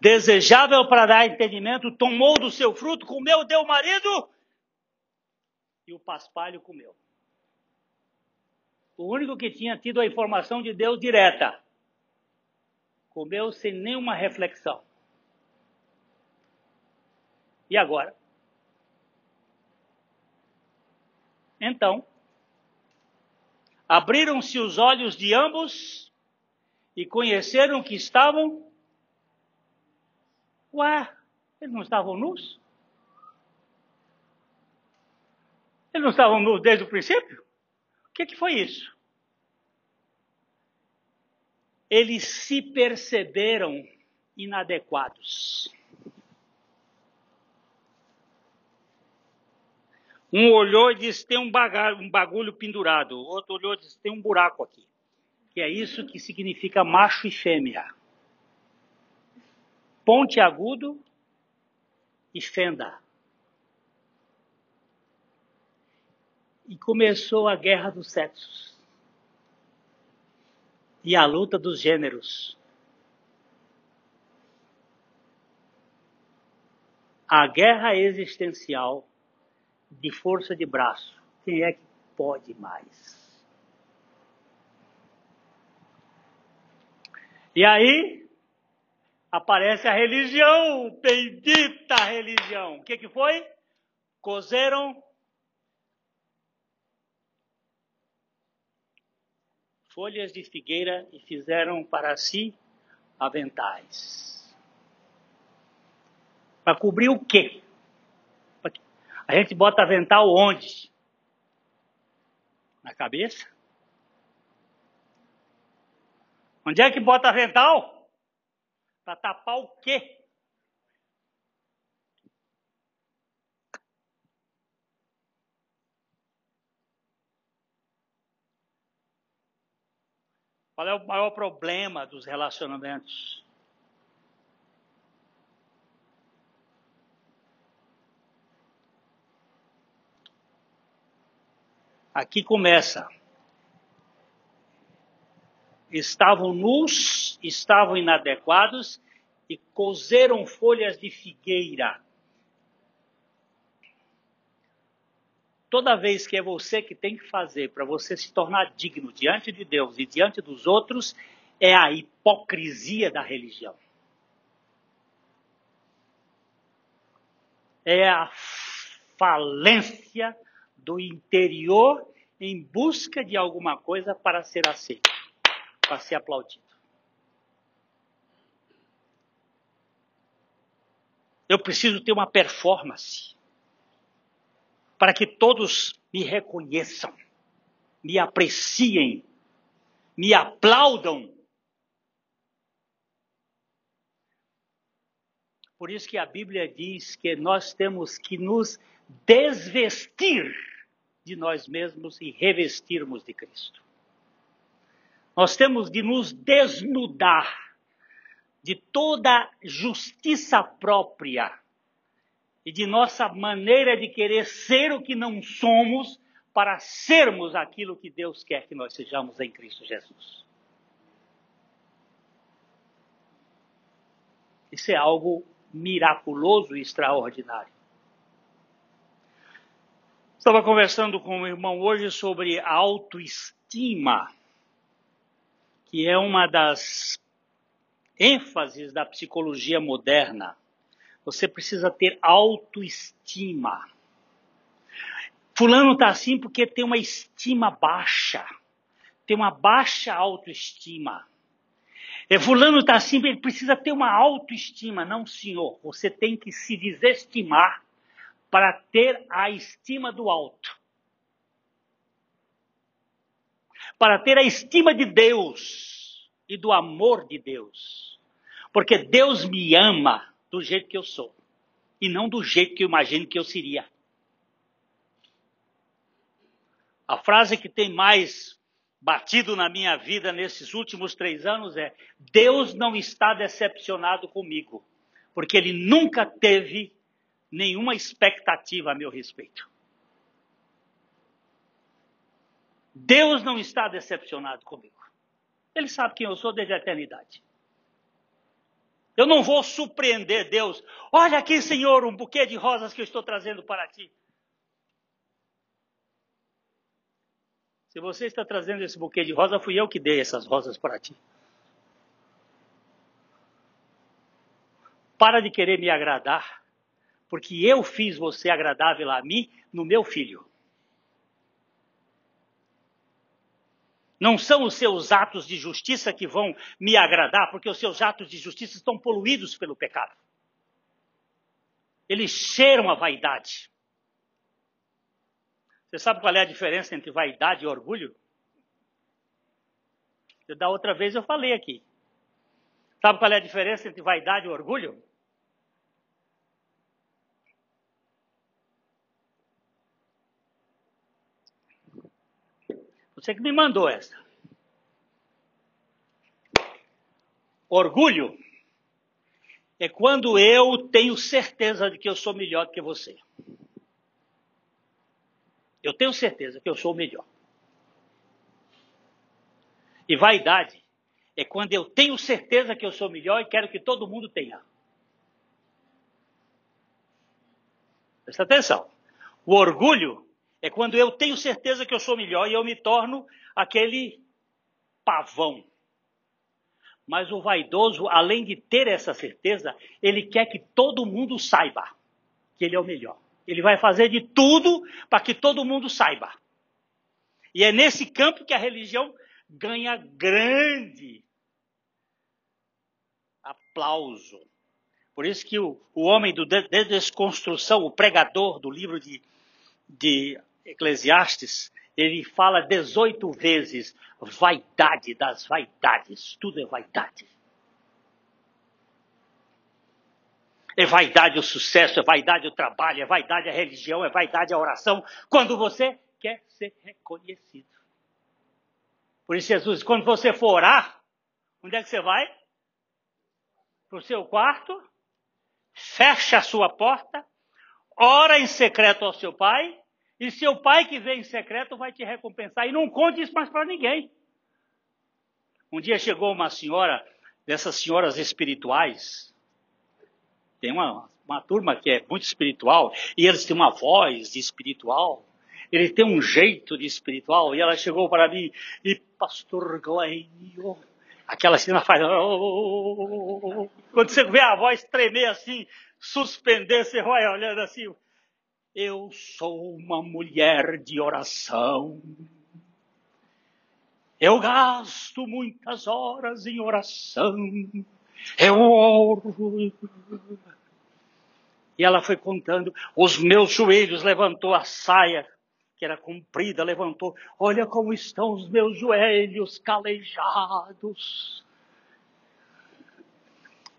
Desejável para dar entendimento, tomou do seu fruto, comeu, deu o marido e o paspalho comeu. O único que tinha tido a informação de Deus direta comeu sem nenhuma reflexão. E agora? Então, abriram-se os olhos de ambos e conheceram que estavam. Ué, eles não estavam nus? Eles não estavam nus desde o princípio? O que, que foi isso? Eles se perceberam inadequados. Um olhou e disse: tem um, bagulho, um bagulho pendurado. O outro olhou e disse: tem um buraco aqui. Que é isso que significa macho e fêmea. Ponte agudo e fenda. E começou a guerra dos sexos. E a luta dos gêneros. A guerra existencial de força de braço. Quem é que pode mais? E aí aparece a religião, bendita religião. O que, que foi? Cozeram folhas de figueira e fizeram para si aventais. Para cobrir o quê? A gente bota avental onde? Na cabeça? Onde é que bota avental? Para tapar o quê? Qual é o maior problema dos relacionamentos? Aqui começa. Estavam nus, estavam inadequados e cozeram folhas de figueira. Toda vez que é você que tem que fazer para você se tornar digno diante de Deus e diante dos outros, é a hipocrisia da religião. É a falência do interior em busca de alguma coisa para ser aceito, para ser aplaudido. Eu preciso ter uma performance para que todos me reconheçam, me apreciem, me aplaudam. Por isso que a Bíblia diz que nós temos que nos desvestir de nós mesmos e revestirmos de Cristo. Nós temos de nos desnudar de toda justiça própria e de nossa maneira de querer ser o que não somos para sermos aquilo que Deus quer que nós sejamos em Cristo Jesus. Isso é algo miraculoso e extraordinário. Estava conversando com o irmão hoje sobre autoestima, que é uma das ênfases da psicologia moderna. Você precisa ter autoestima. Fulano está assim porque tem uma estima baixa, tem uma baixa autoestima. É, fulano está assim, ele precisa ter uma autoestima. Não, senhor, você tem que se desestimar para ter a estima do alto. Para ter a estima de Deus e do amor de Deus. Porque Deus me ama do jeito que eu sou e não do jeito que eu imagino que eu seria. A frase que tem mais batido na minha vida nesses últimos três anos é: Deus não está decepcionado comigo, porque Ele nunca teve nenhuma expectativa a meu respeito. Deus não está decepcionado comigo. Ele sabe quem eu sou desde a eternidade. Eu não vou surpreender Deus. Olha aqui, Senhor, um buquê de rosas que eu estou trazendo para ti. Se você está trazendo esse buquê de rosa, fui eu que dei essas rosas para ti. Para de querer me agradar porque eu fiz você agradável a mim no meu filho. Não são os seus atos de justiça que vão me agradar, porque os seus atos de justiça estão poluídos pelo pecado. Eles cheiram a vaidade. Você sabe qual é a diferença entre vaidade e orgulho? Da outra vez eu falei aqui. Sabe qual é a diferença entre vaidade e orgulho? Você que me mandou essa. Orgulho é quando eu tenho certeza de que eu sou melhor do que você. Eu tenho certeza que eu sou o melhor. E vaidade é quando eu tenho certeza que eu sou melhor e quero que todo mundo tenha. Presta atenção. O orgulho é quando eu tenho certeza que eu sou melhor e eu me torno aquele pavão. Mas o vaidoso, além de ter essa certeza, ele quer que todo mundo saiba que ele é o melhor. Ele vai fazer de tudo para que todo mundo saiba. E é nesse campo que a religião ganha grande aplauso. Por isso que o, o homem do de desconstrução, o pregador do livro de, de Eclesiastes, ele fala 18 vezes vaidade das vaidades. Tudo é vaidade. É vaidade o sucesso, é vaidade o trabalho, é vaidade a religião, é vaidade a oração, quando você quer ser reconhecido. Por isso Jesus, quando você for orar, onde é que você vai? Para o seu quarto, fecha a sua porta, ora em secreto ao seu pai, e seu pai que vem em secreto vai te recompensar. E não conte isso mais para ninguém. Um dia chegou uma senhora, dessas senhoras espirituais, tem uma, uma turma que é muito espiritual, e eles têm uma voz de espiritual, ele tem um jeito de espiritual, e ela chegou para mim, e pastor Glênio, aquela cena faz, oh, quando você vê a voz tremer assim, suspender, você vai olhando assim, eu sou uma mulher de oração. Eu gasto muitas horas em oração. Eu oro. E ela foi contando, os meus joelhos levantou a saia, que era comprida, levantou. Olha como estão os meus joelhos calejados.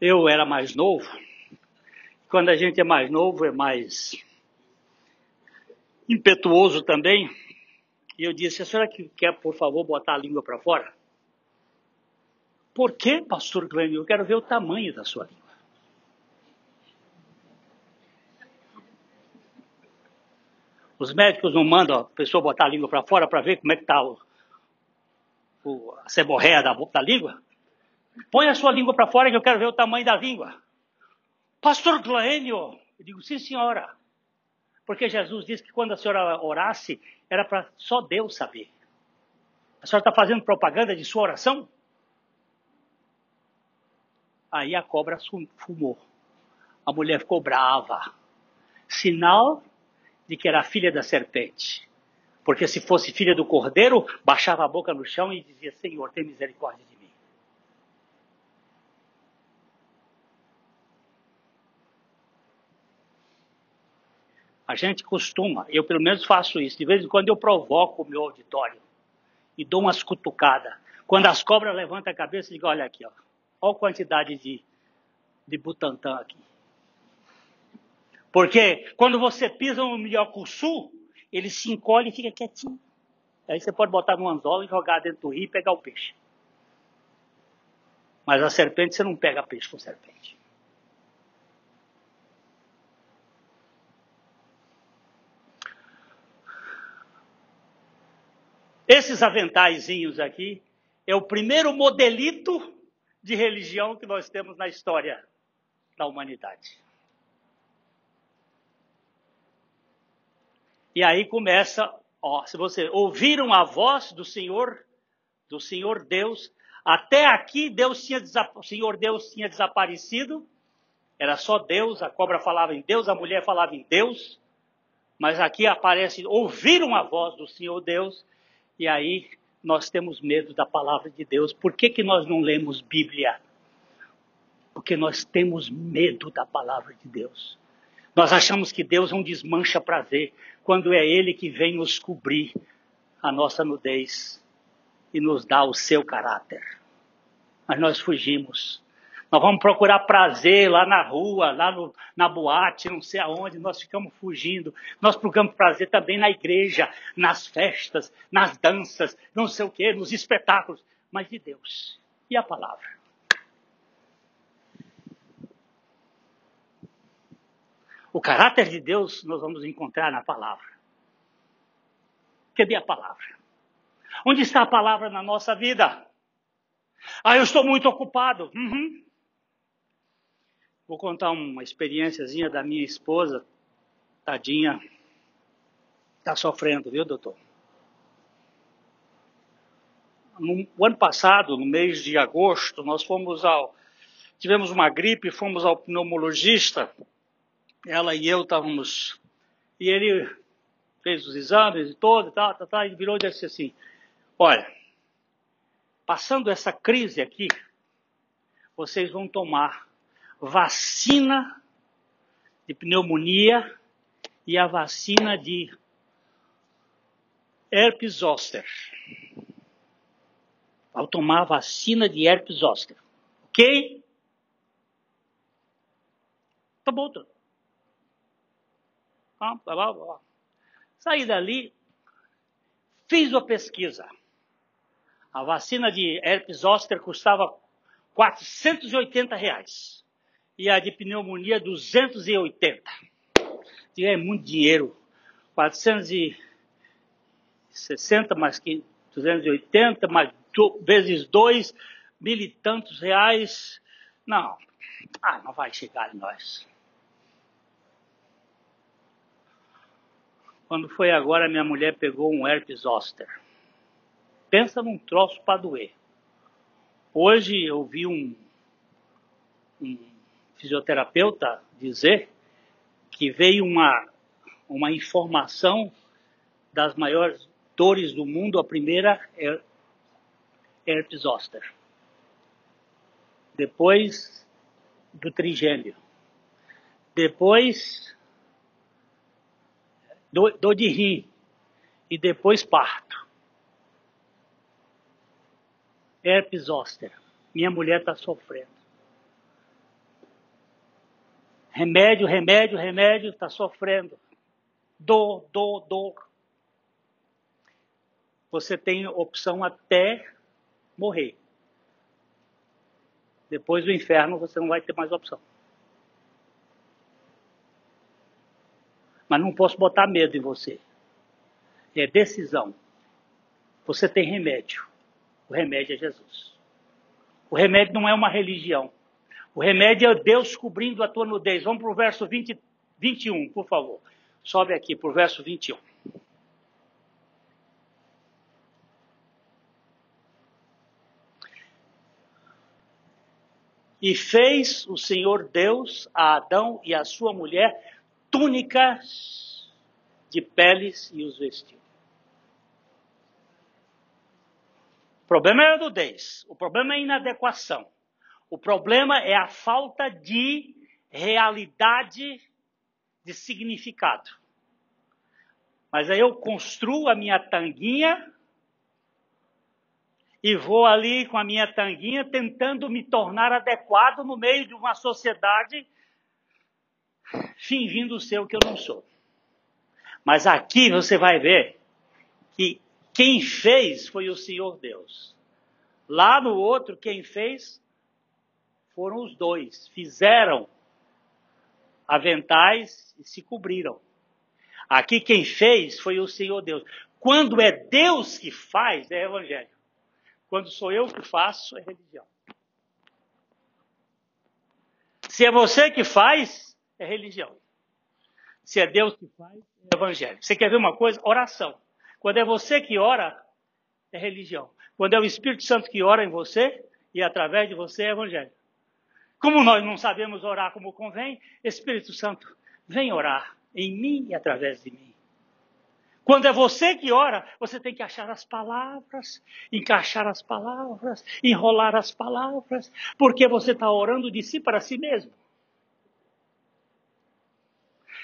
Eu era mais novo. Quando a gente é mais novo, é mais impetuoso também. E eu disse: a senhora quer, por favor, botar a língua para fora? Por que, pastor Glenn? Eu quero ver o tamanho da sua língua. Os médicos não mandam a pessoa botar a língua para fora para ver como é que está a seborréia da, da língua? Põe a sua língua para fora que eu quero ver o tamanho da língua. Pastor Glênio, eu digo, sim senhora. Porque Jesus disse que quando a senhora orasse, era para só Deus saber. A senhora está fazendo propaganda de sua oração? Aí a cobra fumou. A mulher ficou brava. Sinal de que era filha da serpente. Porque se fosse filha do cordeiro, baixava a boca no chão e dizia: Senhor, tem misericórdia de A gente costuma, eu pelo menos faço isso, de vez em quando eu provoco o meu auditório e dou umas cutucadas. Quando as cobras levantam a cabeça, digo, olha aqui, ó, olha a quantidade de, de butantã aqui. Porque quando você pisa no minhocuçu, ele se encolhe e fica quietinho. Aí você pode botar no anzol e jogar dentro do rio e pegar o peixe. Mas a serpente, você não pega peixe com serpente. Esses aventaizinhos aqui é o primeiro modelito de religião que nós temos na história da humanidade. E aí começa, ó, se você ouviram a voz do Senhor, do Senhor Deus, até aqui Deus tinha o Senhor Deus tinha desaparecido, era só Deus, a cobra falava em Deus, a mulher falava em Deus, mas aqui aparece, ouviram a voz do Senhor Deus, e aí nós temos medo da palavra de Deus. Por que, que nós não lemos Bíblia? Porque nós temos medo da palavra de Deus. Nós achamos que Deus não desmancha prazer, quando é Ele que vem nos cobrir a nossa nudez e nos dá o seu caráter. Mas nós fugimos. Nós vamos procurar prazer lá na rua, lá no, na boate, não sei aonde, nós ficamos fugindo. Nós procuramos prazer também na igreja, nas festas, nas danças, não sei o quê, nos espetáculos. Mas de Deus. E a palavra? O caráter de Deus nós vamos encontrar na palavra. Cadê a palavra? Onde está a palavra na nossa vida? Ah, eu estou muito ocupado. Uhum. Vou contar uma experiênciazinha da minha esposa. Tadinha. Está sofrendo, viu, doutor? No ano passado, no mês de agosto, nós fomos ao. Tivemos uma gripe, fomos ao pneumologista. Ela e eu estávamos. E ele fez os exames e todo, tá, tá, tá, e virou e disse assim: Olha, passando essa crise aqui, vocês vão tomar vacina de pneumonia e a vacina de herpes zoster. Ao tomar a vacina de herpes zoster. Ok? Tá bom, tá. Ah, blá, blá. Saí dali, fiz a pesquisa. A vacina de herpes zoster custava 480 reais e a de pneumonia 280. É muito dinheiro. 460 mais 280 mais do, vezes 2, mil e tantos reais. Não, ah, não vai chegar em nós. Quando foi agora, minha mulher pegou um herpes zoster. Pensa num troço para doer. Hoje eu vi um, um fisioterapeuta dizer que veio uma, uma informação das maiores dores do mundo. A primeira é herpes zoster. Depois do trigêmeo. Depois dor, dor de rim. E depois parto. Herpes zoster. Minha mulher está sofrendo. Remédio, remédio, remédio, está sofrendo. Dor, dor, dor. Você tem opção até morrer. Depois do inferno você não vai ter mais opção. Mas não posso botar medo em você. É decisão. Você tem remédio. O remédio é Jesus. O remédio não é uma religião. O remédio é Deus cobrindo a tua nudez. Vamos para o verso 20, 21, por favor. Sobe aqui para o verso 21. E fez o Senhor Deus a Adão e a sua mulher túnicas de peles e os vestiu. O problema é a nudez, o problema é a inadequação. O problema é a falta de realidade de significado. Mas aí eu construo a minha tanguinha e vou ali com a minha tanguinha tentando me tornar adequado no meio de uma sociedade fingindo ser o que eu não sou. Mas aqui você vai ver que quem fez foi o Senhor Deus. Lá no outro, quem fez foram os dois. Fizeram aventais e se cobriram. Aqui quem fez foi o Senhor Deus. Quando é Deus que faz, é evangelho. Quando sou eu que faço, é religião. Se é você que faz, é religião. Se é Deus que faz, é evangelho. Você quer ver uma coisa? Oração. Quando é você que ora, é religião. Quando é o Espírito Santo que ora em você e através de você, é evangelho. Como nós não sabemos orar como convém, Espírito Santo, vem orar em mim e através de mim. Quando é você que ora, você tem que achar as palavras, encaixar as palavras, enrolar as palavras, porque você está orando de si para si mesmo.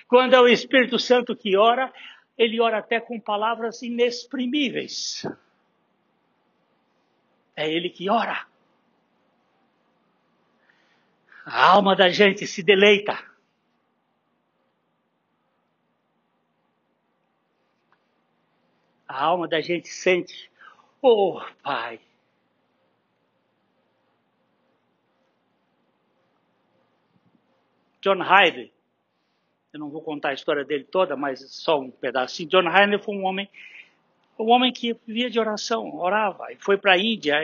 Quando é o Espírito Santo que ora, ele ora até com palavras inexprimíveis. É ele que ora. A alma da gente se deleita. A alma da gente sente, oh Pai. John Hyde, eu não vou contar a história dele toda, mas só um pedacinho. John Hyde foi um homem, um homem que vivia de oração, orava, e foi para a Índia.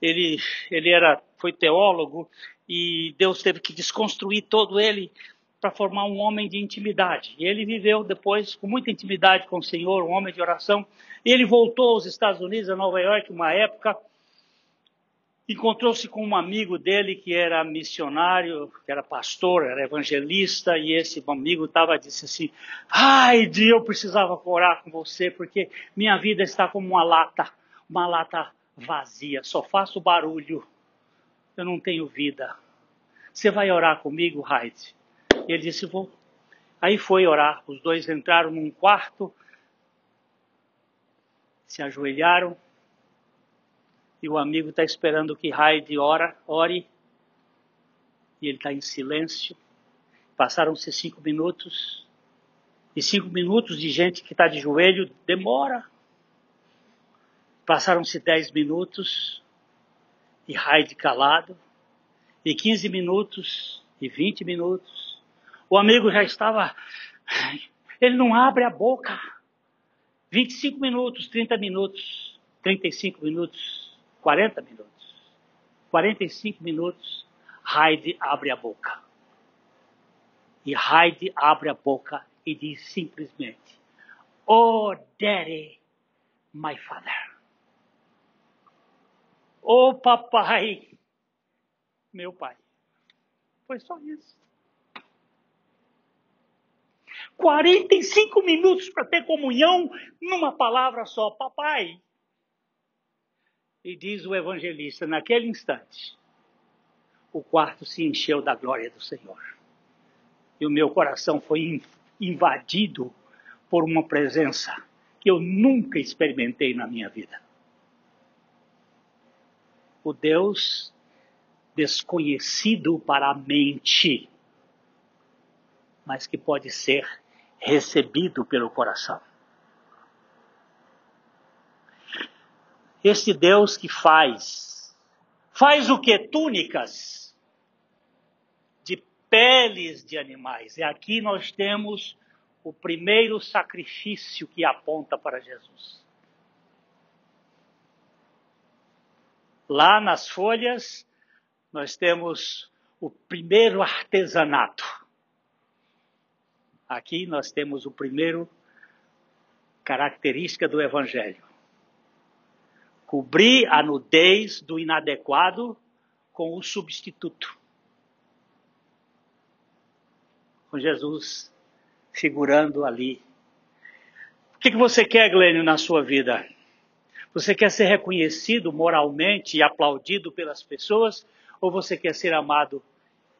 Ele, ele era, foi teólogo e Deus teve que desconstruir todo ele para formar um homem de intimidade. E ele viveu depois com muita intimidade com o Senhor, um homem de oração. E ele voltou aos Estados Unidos, a Nova York, uma época, encontrou-se com um amigo dele que era missionário, que era pastor, era evangelista, e esse amigo estava disse assim: "Ai, eu precisava orar com você porque minha vida está como uma lata, uma lata vazia, só faço barulho. Eu não tenho vida. Você vai orar comigo, Hyde?" Ele disse: Vou. Aí foi orar. Os dois entraram num quarto, se ajoelharam, e o amigo está esperando que Heidi ora, ore, e ele está em silêncio. Passaram-se cinco minutos, e cinco minutos de gente que está de joelho demora. Passaram-se dez minutos, e Heidi calado, e quinze minutos, e vinte minutos, o amigo já estava. Ele não abre a boca. 25 minutos, 30 minutos, 35 minutos, 40 minutos, 45 minutos, Heidi abre a boca. E Heidi abre a boca e diz simplesmente: Oh, Daddy, my father. Oh, papai, meu pai. Foi só isso. 45 minutos para ter comunhão numa palavra só, papai. E diz o evangelista, naquele instante, o quarto se encheu da glória do Senhor. E o meu coração foi invadido por uma presença que eu nunca experimentei na minha vida. O Deus desconhecido para a mente, mas que pode ser recebido pelo coração. Este Deus que faz, faz o que? Túnicas de peles de animais. E aqui nós temos o primeiro sacrifício que aponta para Jesus. Lá nas folhas, nós temos o primeiro artesanato Aqui nós temos o primeiro característica do Evangelho: cobrir a nudez do inadequado com o substituto. Com Jesus figurando ali. O que, que você quer, Glênio, na sua vida? Você quer ser reconhecido moralmente e aplaudido pelas pessoas? Ou você quer ser amado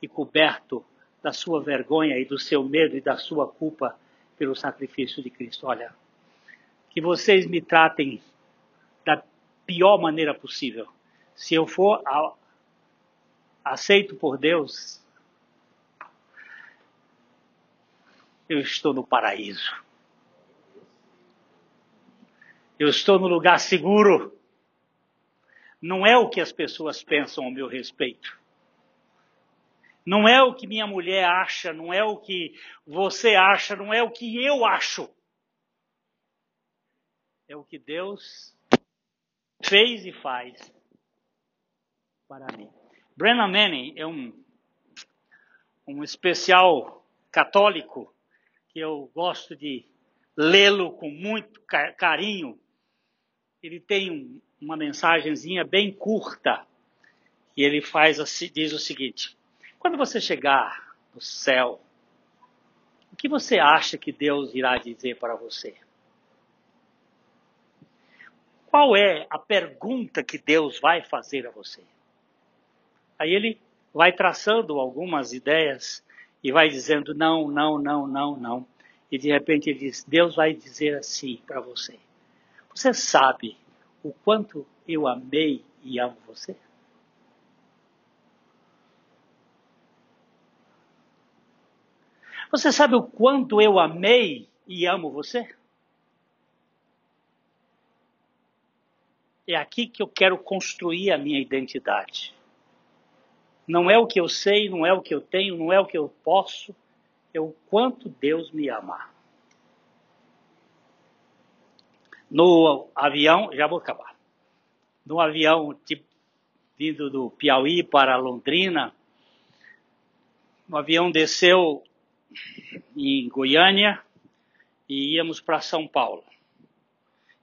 e coberto da sua vergonha e do seu medo e da sua culpa pelo sacrifício de Cristo. Olha, que vocês me tratem da pior maneira possível. Se eu for aceito por Deus, eu estou no paraíso. Eu estou no lugar seguro. Não é o que as pessoas pensam ao meu respeito. Não é o que minha mulher acha, não é o que você acha, não é o que eu acho. É o que Deus fez e faz para mim. Brennan Manning é um, um especial católico que eu gosto de lê-lo com muito carinho. Ele tem um, uma mensagenzinha bem curta e ele faz diz o seguinte: quando você chegar no céu, o que você acha que Deus irá dizer para você? Qual é a pergunta que Deus vai fazer a você? Aí ele vai traçando algumas ideias e vai dizendo não, não, não, não, não. E de repente ele diz: Deus vai dizer assim para você: Você sabe o quanto eu amei e amo você? Você sabe o quanto eu amei e amo você? É aqui que eu quero construir a minha identidade. Não é o que eu sei, não é o que eu tenho, não é o que eu posso, é o quanto Deus me ama. No avião, já vou acabar. No avião tipo, vindo do Piauí para Londrina, o avião desceu em Goiânia e íamos para São Paulo.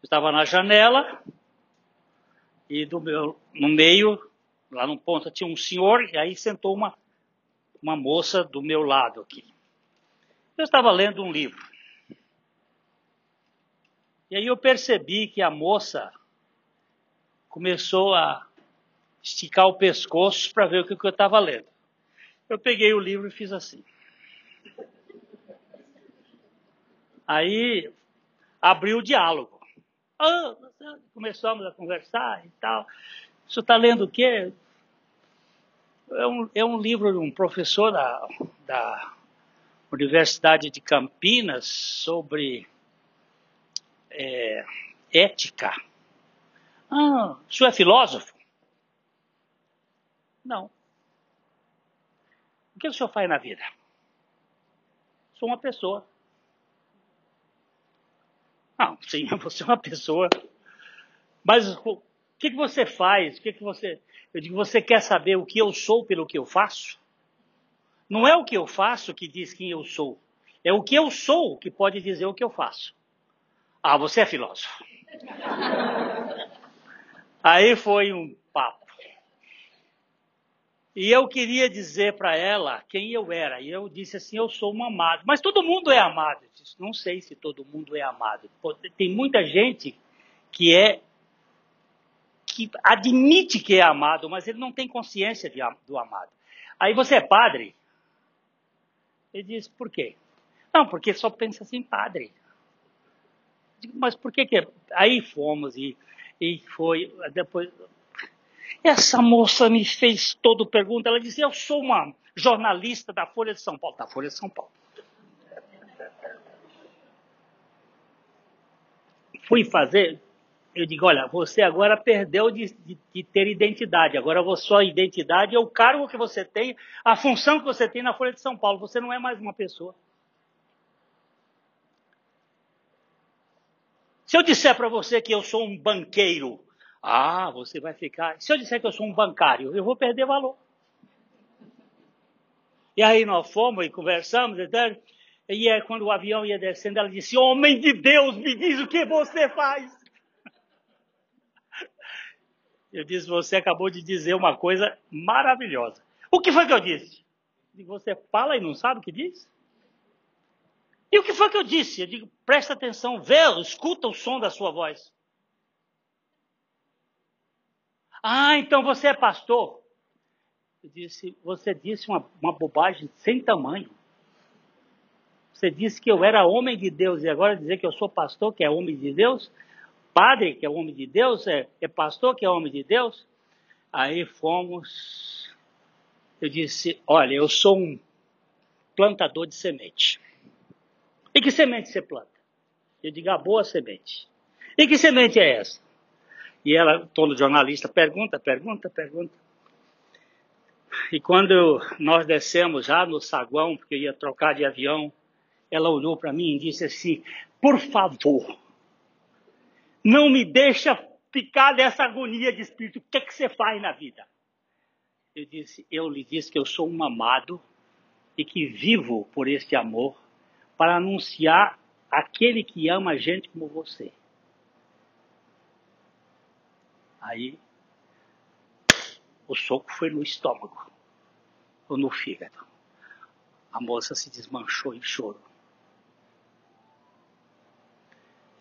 Eu estava na janela e meu, no meio Lá no ponto tinha um senhor e aí sentou uma, uma moça do meu lado aqui. Eu estava lendo um livro. E aí eu percebi que a moça começou a esticar o pescoço para ver o que, que eu estava lendo. Eu peguei o livro e fiz assim. Aí abriu o diálogo. Ah, começamos a conversar e tal. Você está lendo o quê? É um, é um livro de um professor da, da Universidade de Campinas sobre é, ética. Ah, o senhor é filósofo? Não. O que o senhor faz na vida? Sou uma pessoa. Não, sim, você é uma pessoa. Mas o que, que você faz? O que, que você. Eu digo, você quer saber o que eu sou pelo que eu faço? Não é o que eu faço que diz quem eu sou. É o que eu sou que pode dizer o que eu faço. Ah, você é filósofo. Aí foi um papo. E eu queria dizer para ela quem eu era. E eu disse assim: eu sou um amado. Mas todo mundo é amado. Eu disse, não sei se todo mundo é amado. Tem muita gente que é que admite que é amado, mas ele não tem consciência de, do amado. Aí você é padre? Ele diz, por quê? Não, porque só pensa assim, padre. Mas por que que... Aí fomos e, e foi, depois... Essa moça me fez todo pergunta, ela disse, eu sou uma jornalista da Folha de São Paulo. Da Folha de São Paulo. Fui fazer, eu digo, olha, você agora perdeu de, de, de, ter identidade. Agora a sua identidade é o cargo que você tem, a função que você tem na Folha de São Paulo. Você não é mais uma pessoa. Se eu disser para você que eu sou um banqueiro, ah, você vai ficar. Se eu disser que eu sou um bancário, eu vou perder valor. E aí nós fomos e conversamos, etc. E é quando o avião ia descendo, ela disse: Homem de Deus, me diz o que você faz. Eu disse, você acabou de dizer uma coisa maravilhosa. O que foi que eu disse? Eu você fala e não sabe o que diz? E o que foi que eu disse? Eu digo, presta atenção, vê, escuta o som da sua voz. Ah, então você é pastor? Eu disse, você disse uma, uma bobagem sem tamanho. Você disse que eu era homem de Deus e agora dizer que eu sou pastor, que é homem de Deus? padre, que é homem de Deus, é, é pastor, que é homem de Deus. Aí fomos. Eu disse: Olha, eu sou um plantador de semente. E que semente você planta? Eu digo: A boa semente. E que semente é essa? E ela, todo jornalista, pergunta, pergunta, pergunta. E quando nós descemos já no saguão, porque eu ia trocar de avião, ela olhou para mim e disse assim: Por favor, não me deixa ficar nessa agonia de espírito. O que, é que você faz na vida? Eu disse, eu lhe disse que eu sou um amado e que vivo por este amor para anunciar aquele que ama a gente como você. Aí o soco foi no estômago ou no fígado. A moça se desmanchou em choro.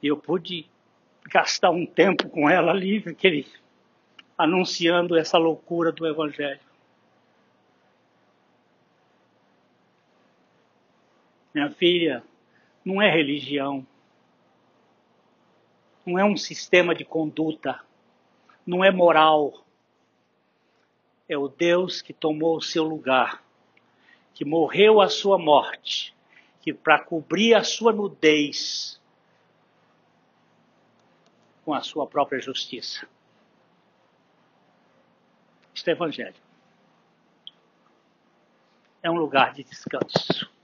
Eu pude gastar um tempo com ela ali, aquele, anunciando essa loucura do Evangelho. Minha filha, não é religião, não é um sistema de conduta, não é moral. É o Deus que tomou o seu lugar, que morreu a sua morte, que para cobrir a sua nudez com a sua própria justiça. Isto é Evangelho. É um lugar de descanso.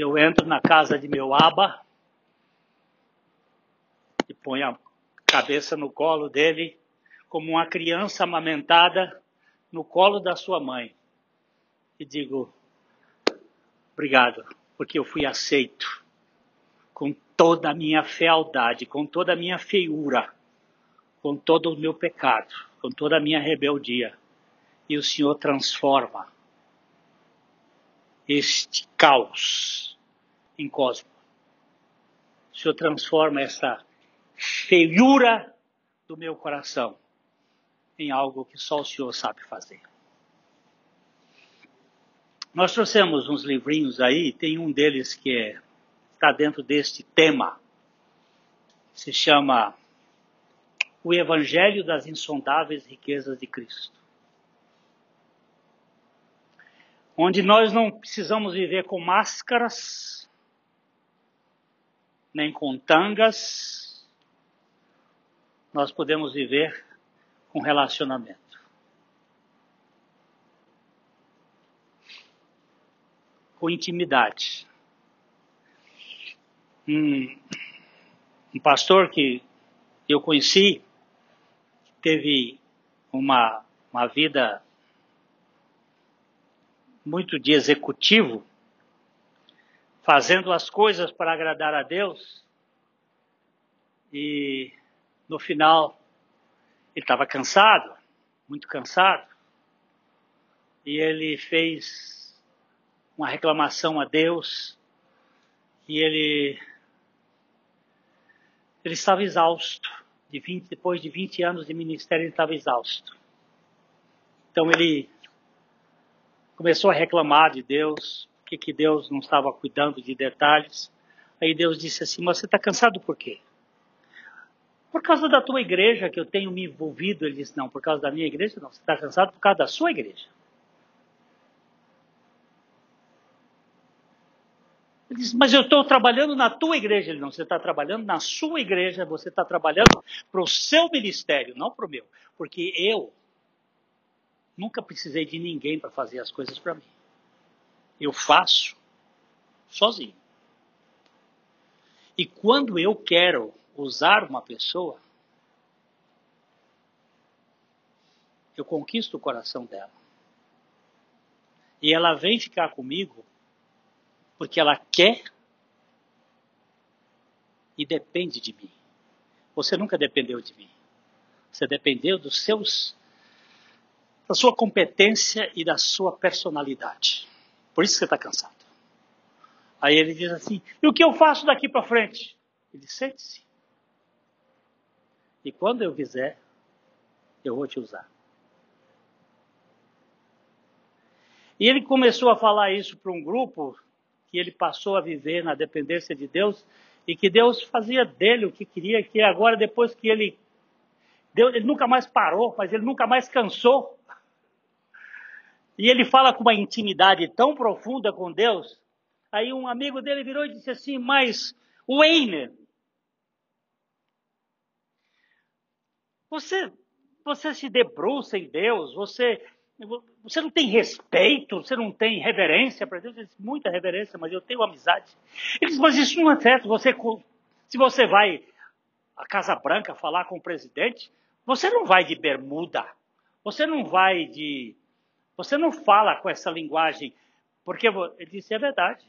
Eu entro na casa de meu aba e ponho a cabeça no colo dele, como uma criança amamentada no colo da sua mãe. E digo: Obrigado, porque eu fui aceito com toda a minha fealdade, com toda a minha feiura, com todo o meu pecado, com toda a minha rebeldia. E o Senhor transforma este caos em cosmo. O Senhor transforma essa feiura do meu coração em algo que só o Senhor sabe fazer. Nós trouxemos uns livrinhos aí, tem um deles que é, está dentro deste tema, se chama O Evangelho das Insondáveis Riquezas de Cristo. Onde nós não precisamos viver com máscaras, nem com tangas, nós podemos viver com relacionamento. Com intimidade. Um, um pastor que eu conheci teve uma, uma vida muito de executivo, fazendo as coisas para agradar a Deus, e no final, ele estava cansado, muito cansado, e ele fez uma reclamação a Deus, e ele, ele estava exausto. De 20, depois de 20 anos de ministério, ele estava exausto. Então ele começou a reclamar de Deus, que, que Deus não estava cuidando de detalhes. Aí Deus disse assim: Mas você está cansado por quê? Por causa da tua igreja que eu tenho me envolvido, ele disse, não, por causa da minha igreja, não, você está cansado por causa da sua igreja. Ele disse, mas eu estou trabalhando na tua igreja. Ele não, você está trabalhando na sua igreja, você está trabalhando para o seu ministério, não para o meu. Porque eu nunca precisei de ninguém para fazer as coisas para mim. Eu faço sozinho. E quando eu quero usar uma pessoa, eu conquisto o coração dela. E ela vem ficar comigo porque ela quer e depende de mim. Você nunca dependeu de mim. Você dependeu dos seus da sua competência e da sua personalidade. Por isso você está cansado. Aí ele diz assim: e o que eu faço daqui para frente? Ele sente-se. E quando eu quiser, eu vou te usar. E ele começou a falar isso para um grupo que ele passou a viver na dependência de Deus e que Deus fazia dele o que queria, que agora depois que ele Deus, ele nunca mais parou, mas ele nunca mais cansou. E ele fala com uma intimidade tão profunda com Deus. Aí um amigo dele virou e disse assim: Mas Wayne, Você, você se debruça em Deus, você, você não tem respeito, você não tem reverência para Deus. Ele diz, muita reverência, mas eu tenho amizade. Ele diz, mas isso não é certo. Você, se você vai à Casa Branca falar com o presidente, você não vai de bermuda. Você não vai de. Você não fala com essa linguagem. Porque ele disse, é verdade.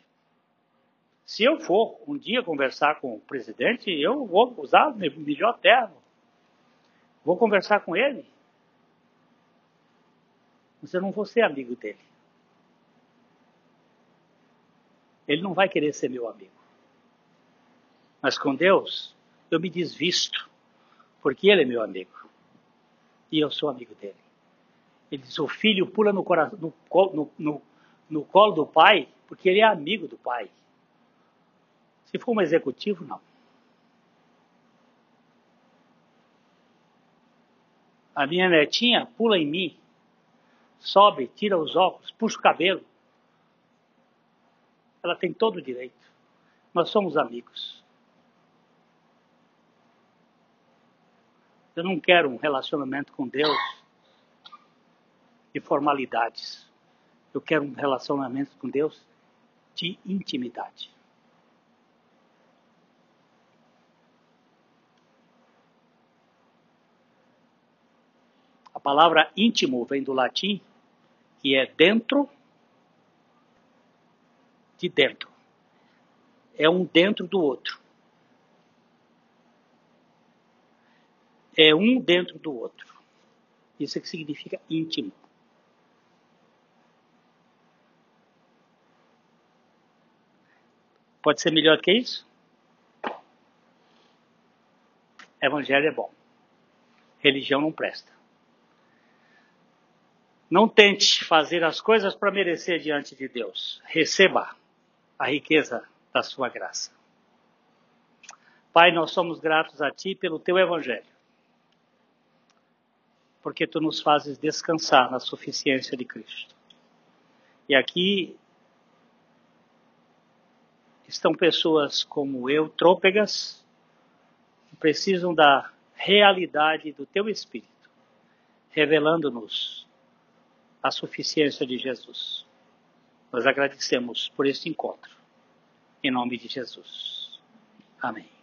Se eu for um dia conversar com o presidente, eu vou usar o melhor termo. Vou conversar com ele. Mas eu não vou ser amigo dele. Ele não vai querer ser meu amigo. Mas com Deus, eu me desvisto, porque ele é meu amigo. E eu sou amigo dele. Ele diz: o filho pula no, coração, no, no, no, no colo do pai, porque ele é amigo do pai. Se for um executivo, não. A minha netinha pula em mim, sobe, tira os óculos, puxa o cabelo. Ela tem todo o direito. Nós somos amigos. Eu não quero um relacionamento com Deus de formalidades. Eu quero um relacionamento com Deus de intimidade. A palavra íntimo vem do latim, que é dentro de dentro. É um dentro do outro. É um dentro do outro. Isso é que significa íntimo. Pode ser melhor do que isso? Evangelho é bom. Religião não presta. Não tente fazer as coisas para merecer diante de Deus. Receba a riqueza da sua graça. Pai, nós somos gratos a Ti pelo Teu Evangelho, porque Tu nos fazes descansar na suficiência de Cristo. E aqui estão pessoas como eu, trôpegas, que precisam da realidade do Teu Espírito, revelando-nos a suficiência de Jesus. Nós agradecemos por este encontro. Em nome de Jesus. Amém.